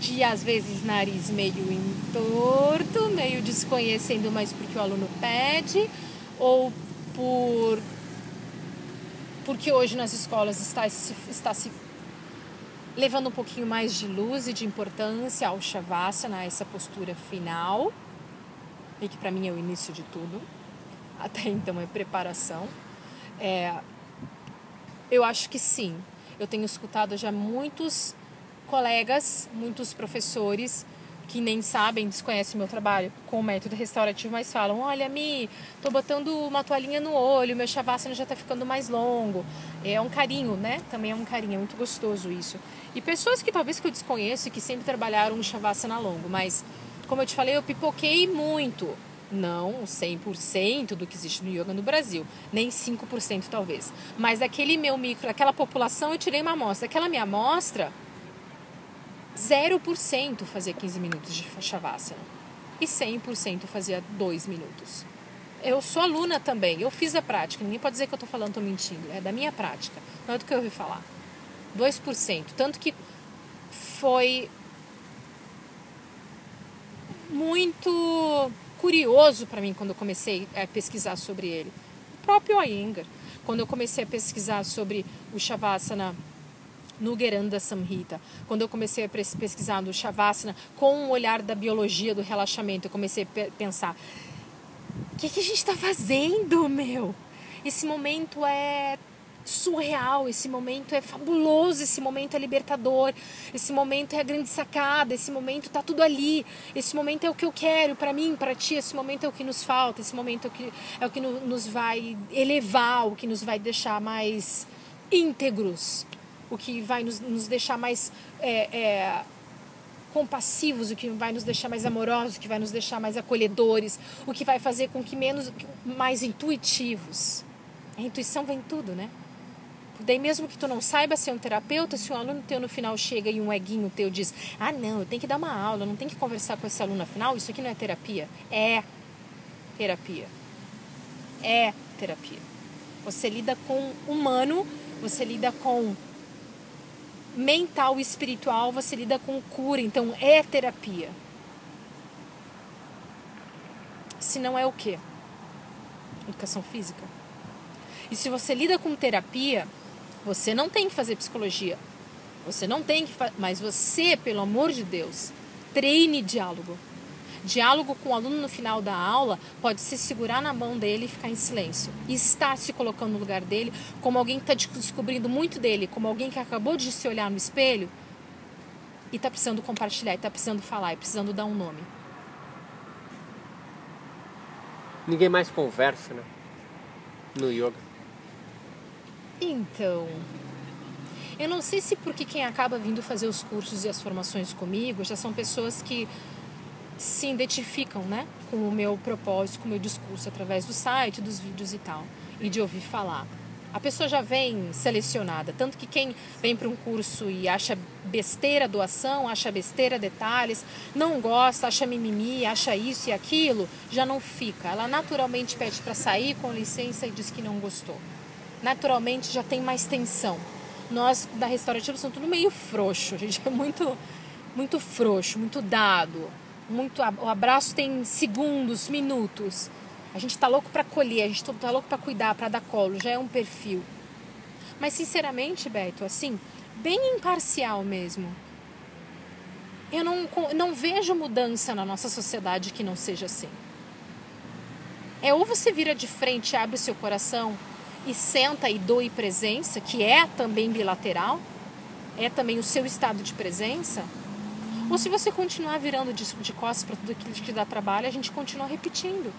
Speaker 2: de às vezes nariz meio entorto, meio desconhecendo, mas porque o aluno pede, ou por porque hoje nas escolas está, está se levando um pouquinho mais de luz e de importância ao Shavasana, essa postura final, e que para mim é o início de tudo, até então é preparação. É, eu acho que sim, eu tenho escutado já muitos colegas, muitos professores que nem sabem, desconhecem meu trabalho com o método restaurativo, mas falam: Olha, Mi, tô botando uma toalhinha no olho, meu shavasana já tá ficando mais longo. É um carinho, né? Também é um carinho, é muito gostoso isso. E pessoas que talvez que eu desconheço e que sempre trabalharam um shavasana longo, mas como eu te falei, eu pipoquei muito não 100% do que existe no yoga no Brasil, nem 5% talvez. Mas daquele meu micro, aquela população, eu tirei uma amostra. Aquela minha amostra, 0% fazia 15 minutos de Shavasana e 100% fazia 2 minutos. Eu sou aluna também, eu fiz a prática, ninguém pode dizer que eu estou falando, estou mentindo, é da minha prática, não é do que eu ouvi falar. 2%, tanto que foi muito curioso para mim quando eu comecei a pesquisar sobre ele. O próprio Iyengar, quando eu comecei a pesquisar sobre o Shavasana no Geranda Samhita, quando eu comecei a pesquisar no Shavasana com o olhar da biologia do relaxamento, eu comecei a pensar: o que, que a gente está fazendo, meu? Esse momento é surreal, esse momento é fabuloso, esse momento é libertador, esse momento é a grande sacada, esse momento tá tudo ali, esse momento é o que eu quero para mim, para ti, esse momento é o que nos falta, esse momento é o que, é o que nos vai elevar, o que nos vai deixar mais íntegros, o que vai nos, nos deixar mais é, é, compassivos, o que vai nos deixar mais amorosos, o que vai nos deixar mais acolhedores, o que vai fazer com que menos mais intuitivos. A intuição vem tudo, né? Daí mesmo que tu não saiba ser um terapeuta, se um aluno teu no final chega e um eguinho teu diz, ah não, eu tenho que dar uma aula, não tenho que conversar com esse aluno afinal, isso aqui não é terapia. É terapia. É terapia. Você lida com humano, você lida com mental e espiritual, você lida com cura, então é terapia. Se não é o quê? Educação física. E se você lida com terapia, você não tem que fazer psicologia. Você não tem que, mas você, pelo amor de Deus, treine diálogo. Diálogo com o aluno no final da aula pode se segurar na mão dele e ficar em silêncio. E estar se colocando no lugar dele como alguém que está descobrindo muito dele, como alguém que acabou de se olhar no espelho e está precisando compartilhar, está precisando falar, e precisando dar um nome.
Speaker 1: Ninguém mais conversa, né? No yoga.
Speaker 2: Então, eu não sei se porque quem acaba vindo fazer os cursos e as formações comigo já são pessoas que se identificam, né, com o meu propósito, com o meu discurso através do site, dos vídeos e tal, e de ouvir falar. A pessoa já vem selecionada, tanto que quem vem para um curso e acha besteira doação, acha besteira detalhes, não gosta, acha mimimi, acha isso e aquilo, já não fica. Ela naturalmente pede para sair com licença e diz que não gostou. Naturalmente já tem mais tensão. Nós da restaurativa somos tudo meio frouxo, a gente é muito muito frouxo, muito dado, muito o abraço tem segundos, minutos. A gente está louco para colher, a gente está louco para cuidar, para dar colo, já é um perfil. Mas sinceramente, Beto, assim, bem imparcial mesmo. Eu não, não vejo mudança na nossa sociedade que não seja assim. É ou você vira de frente, abre o seu coração e senta e doe presença, que é também bilateral, é também o seu estado de presença, ou se você continuar virando de, de costas para tudo aquilo que dá trabalho, a gente continua repetindo.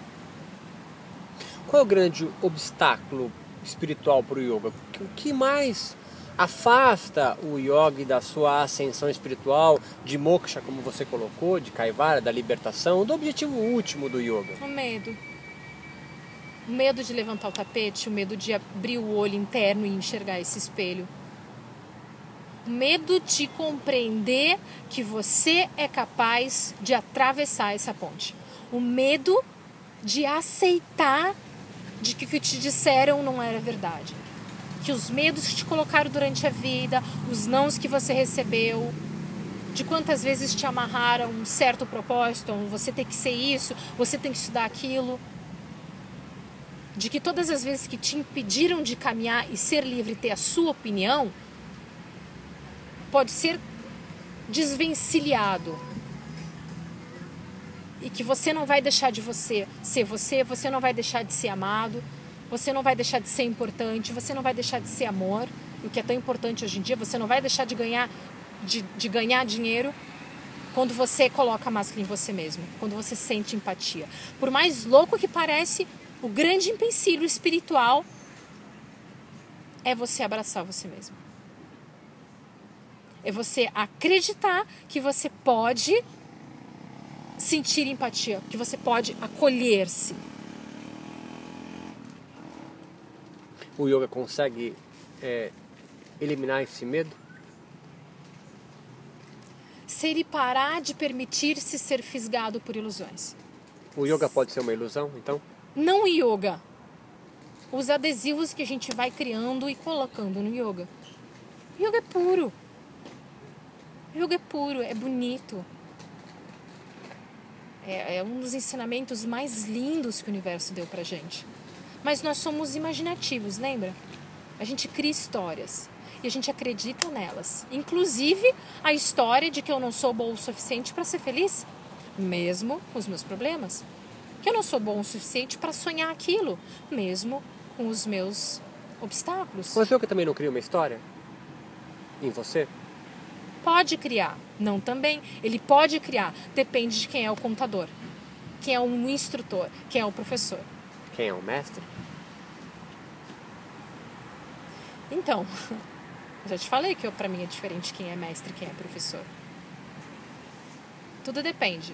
Speaker 1: Qual é o grande obstáculo espiritual para o yoga? O que mais afasta o yoga da sua ascensão espiritual, de moksha, como você colocou, de kaivara, da libertação, do objetivo último do yoga?
Speaker 2: O medo. O medo de levantar o tapete, o medo de abrir o olho interno e enxergar esse espelho. Medo de compreender que você é capaz de atravessar essa ponte. O medo de aceitar de que o que te disseram não era verdade. Que os medos que te colocaram durante a vida, os nãos que você recebeu, de quantas vezes te amarraram um certo propósito, você tem que ser isso, você tem que estudar aquilo. De que todas as vezes que te impediram de caminhar e ser livre e ter a sua opinião, pode ser desvencilhado e que você não vai deixar de você ser você, você não vai deixar de ser amado, você não vai deixar de ser importante, você não vai deixar de ser amor, o que é tão importante hoje em dia, você não vai deixar de ganhar de, de ganhar dinheiro quando você coloca a máscara em você mesmo, quando você sente empatia. Por mais louco que parece, o grande empecilho espiritual é você abraçar você mesmo. É você acreditar que você pode sentir empatia, que você pode acolher-se.
Speaker 1: O yoga consegue é, eliminar esse medo?
Speaker 2: Se ele parar de permitir-se ser fisgado por ilusões.
Speaker 1: O yoga pode ser uma ilusão, então?
Speaker 2: Não yoga. Os adesivos que a gente vai criando e colocando no yoga. Yoga é puro. O yoga é puro, é bonito. É, é um dos ensinamentos mais lindos que o universo deu pra gente. Mas nós somos imaginativos, lembra? A gente cria histórias e a gente acredita nelas. Inclusive a história de que eu não sou bom o suficiente para ser feliz, mesmo com os meus problemas. Que eu não sou bom o suficiente para sonhar aquilo, mesmo com os meus obstáculos.
Speaker 1: Você que também não cria uma história? Em você?
Speaker 2: Pode criar, não também. Ele pode criar, depende de quem é o contador, quem é o instrutor, quem é o professor.
Speaker 1: Quem é o mestre?
Speaker 2: Então, já te falei que para mim é diferente quem é mestre e quem é professor. Tudo depende.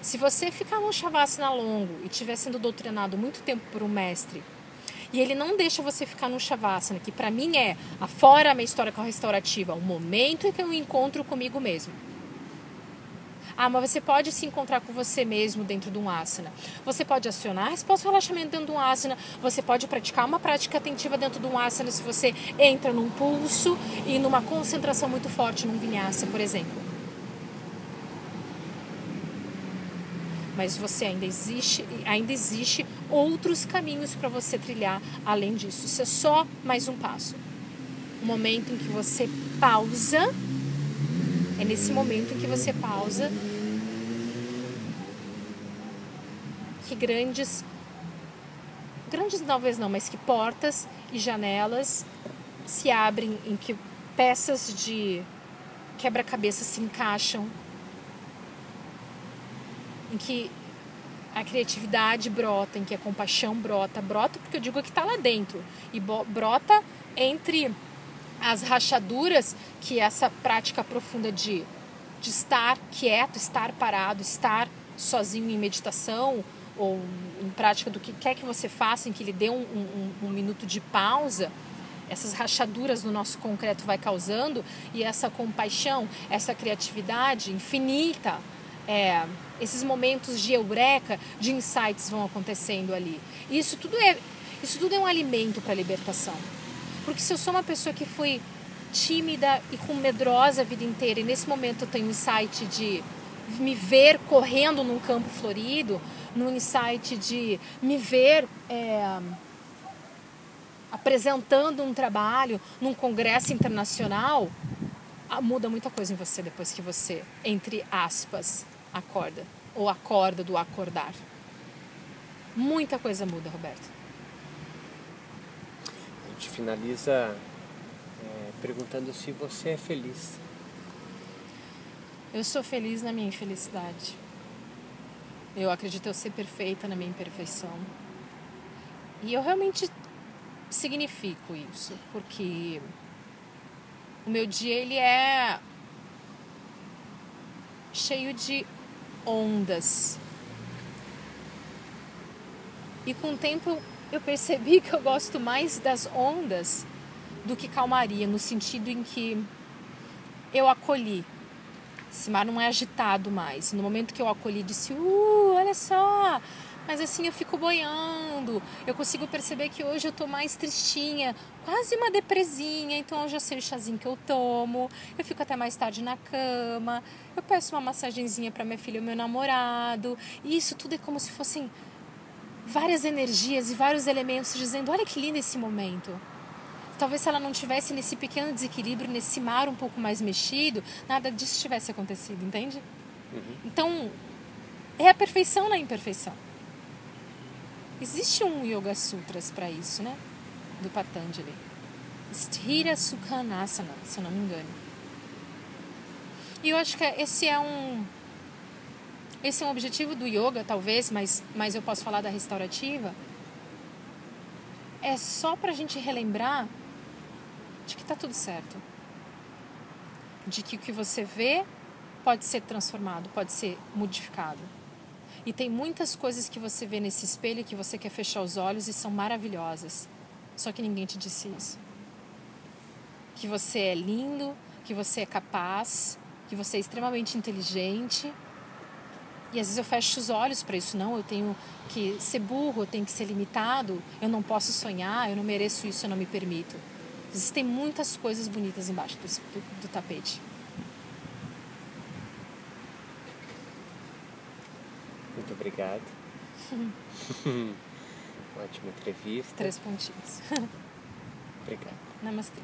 Speaker 2: Se você ficar num shavasana longo e estiver sendo doutrinado muito tempo por um mestre e ele não deixa você ficar no Shavasana, que para mim é, afora a minha história com a restaurativa, o momento em que eu encontro comigo mesmo. Ah, mas você pode se encontrar com você mesmo dentro de um asana. Você pode acionar a resposta ao relaxamento dentro de um asana. Você pode praticar uma prática atentiva dentro de um asana se você entra num pulso e numa concentração muito forte num vinyasa, por exemplo. Mas você ainda existe, ainda existe outros caminhos para você trilhar além disso. Isso é só mais um passo. O momento em que você pausa, é nesse momento em que você pausa que grandes grandes talvez não, mas que portas e janelas se abrem em que peças de quebra-cabeça se encaixam em que a criatividade brota, em que a compaixão brota. Brota porque eu digo que está lá dentro. E brota entre as rachaduras que essa prática profunda de, de estar quieto, estar parado, estar sozinho em meditação ou em prática do que quer que você faça, em que lhe dê um, um, um minuto de pausa, essas rachaduras no nosso concreto vai causando e essa compaixão, essa criatividade infinita, é, esses momentos de eureka, de insights vão acontecendo ali. E isso tudo é, isso tudo é um alimento para a libertação. Porque se eu sou uma pessoa que foi tímida e com medrosa a vida inteira e nesse momento eu tenho um insight de me ver correndo num campo florido, num insight de me ver é, apresentando um trabalho num congresso internacional, ah, muda muita coisa em você depois que você, entre aspas, acorda. Ou acorda do acordar. Muita coisa muda, Roberto.
Speaker 1: A gente finaliza é, perguntando se você é feliz.
Speaker 2: Eu sou feliz na minha infelicidade. Eu acredito eu ser perfeita na minha imperfeição. E eu realmente significo isso, porque o meu dia ele é cheio de ondas. E com o tempo eu percebi que eu gosto mais das ondas do que calmaria, no sentido em que eu acolhi. Esse mar não é agitado mais. No momento que eu acolhi, disse: Uh, olha só, mas assim eu fico boiando. Eu consigo perceber que hoje eu tô mais tristinha, quase uma depresinha, então eu já sei o chazinho que eu tomo. Eu fico até mais tarde na cama. Eu peço uma massagenzinha para minha filha e meu namorado. E isso tudo é como se fossem várias energias e vários elementos dizendo: "Olha que lindo esse momento". Talvez se ela não tivesse nesse pequeno desequilíbrio, nesse mar um pouco mais mexido, nada disso tivesse acontecido, entende? Uhum. Então, é a perfeição na imperfeição. Existe um Yoga Sutras para isso, né? Do Patanjali. Sthira Sukhanasana, se eu não me engano. E eu acho que esse é um esse é um objetivo do yoga, talvez, mas, mas eu posso falar da restaurativa. É só para a gente relembrar de que está tudo certo. De que o que você vê pode ser transformado, pode ser modificado. E tem muitas coisas que você vê nesse espelho que você quer fechar os olhos e são maravilhosas. Só que ninguém te disse isso. Que você é lindo, que você é capaz, que você é extremamente inteligente. E às vezes eu fecho os olhos para isso. Não, eu tenho que ser burro, eu tenho que ser limitado, eu não posso sonhar, eu não mereço isso, eu não me permito. Existem muitas coisas bonitas embaixo do, do, do tapete.
Speaker 1: Muito obrigado. Ótima entrevista.
Speaker 2: Três pontinhos.
Speaker 1: Obrigado.
Speaker 2: Namastê.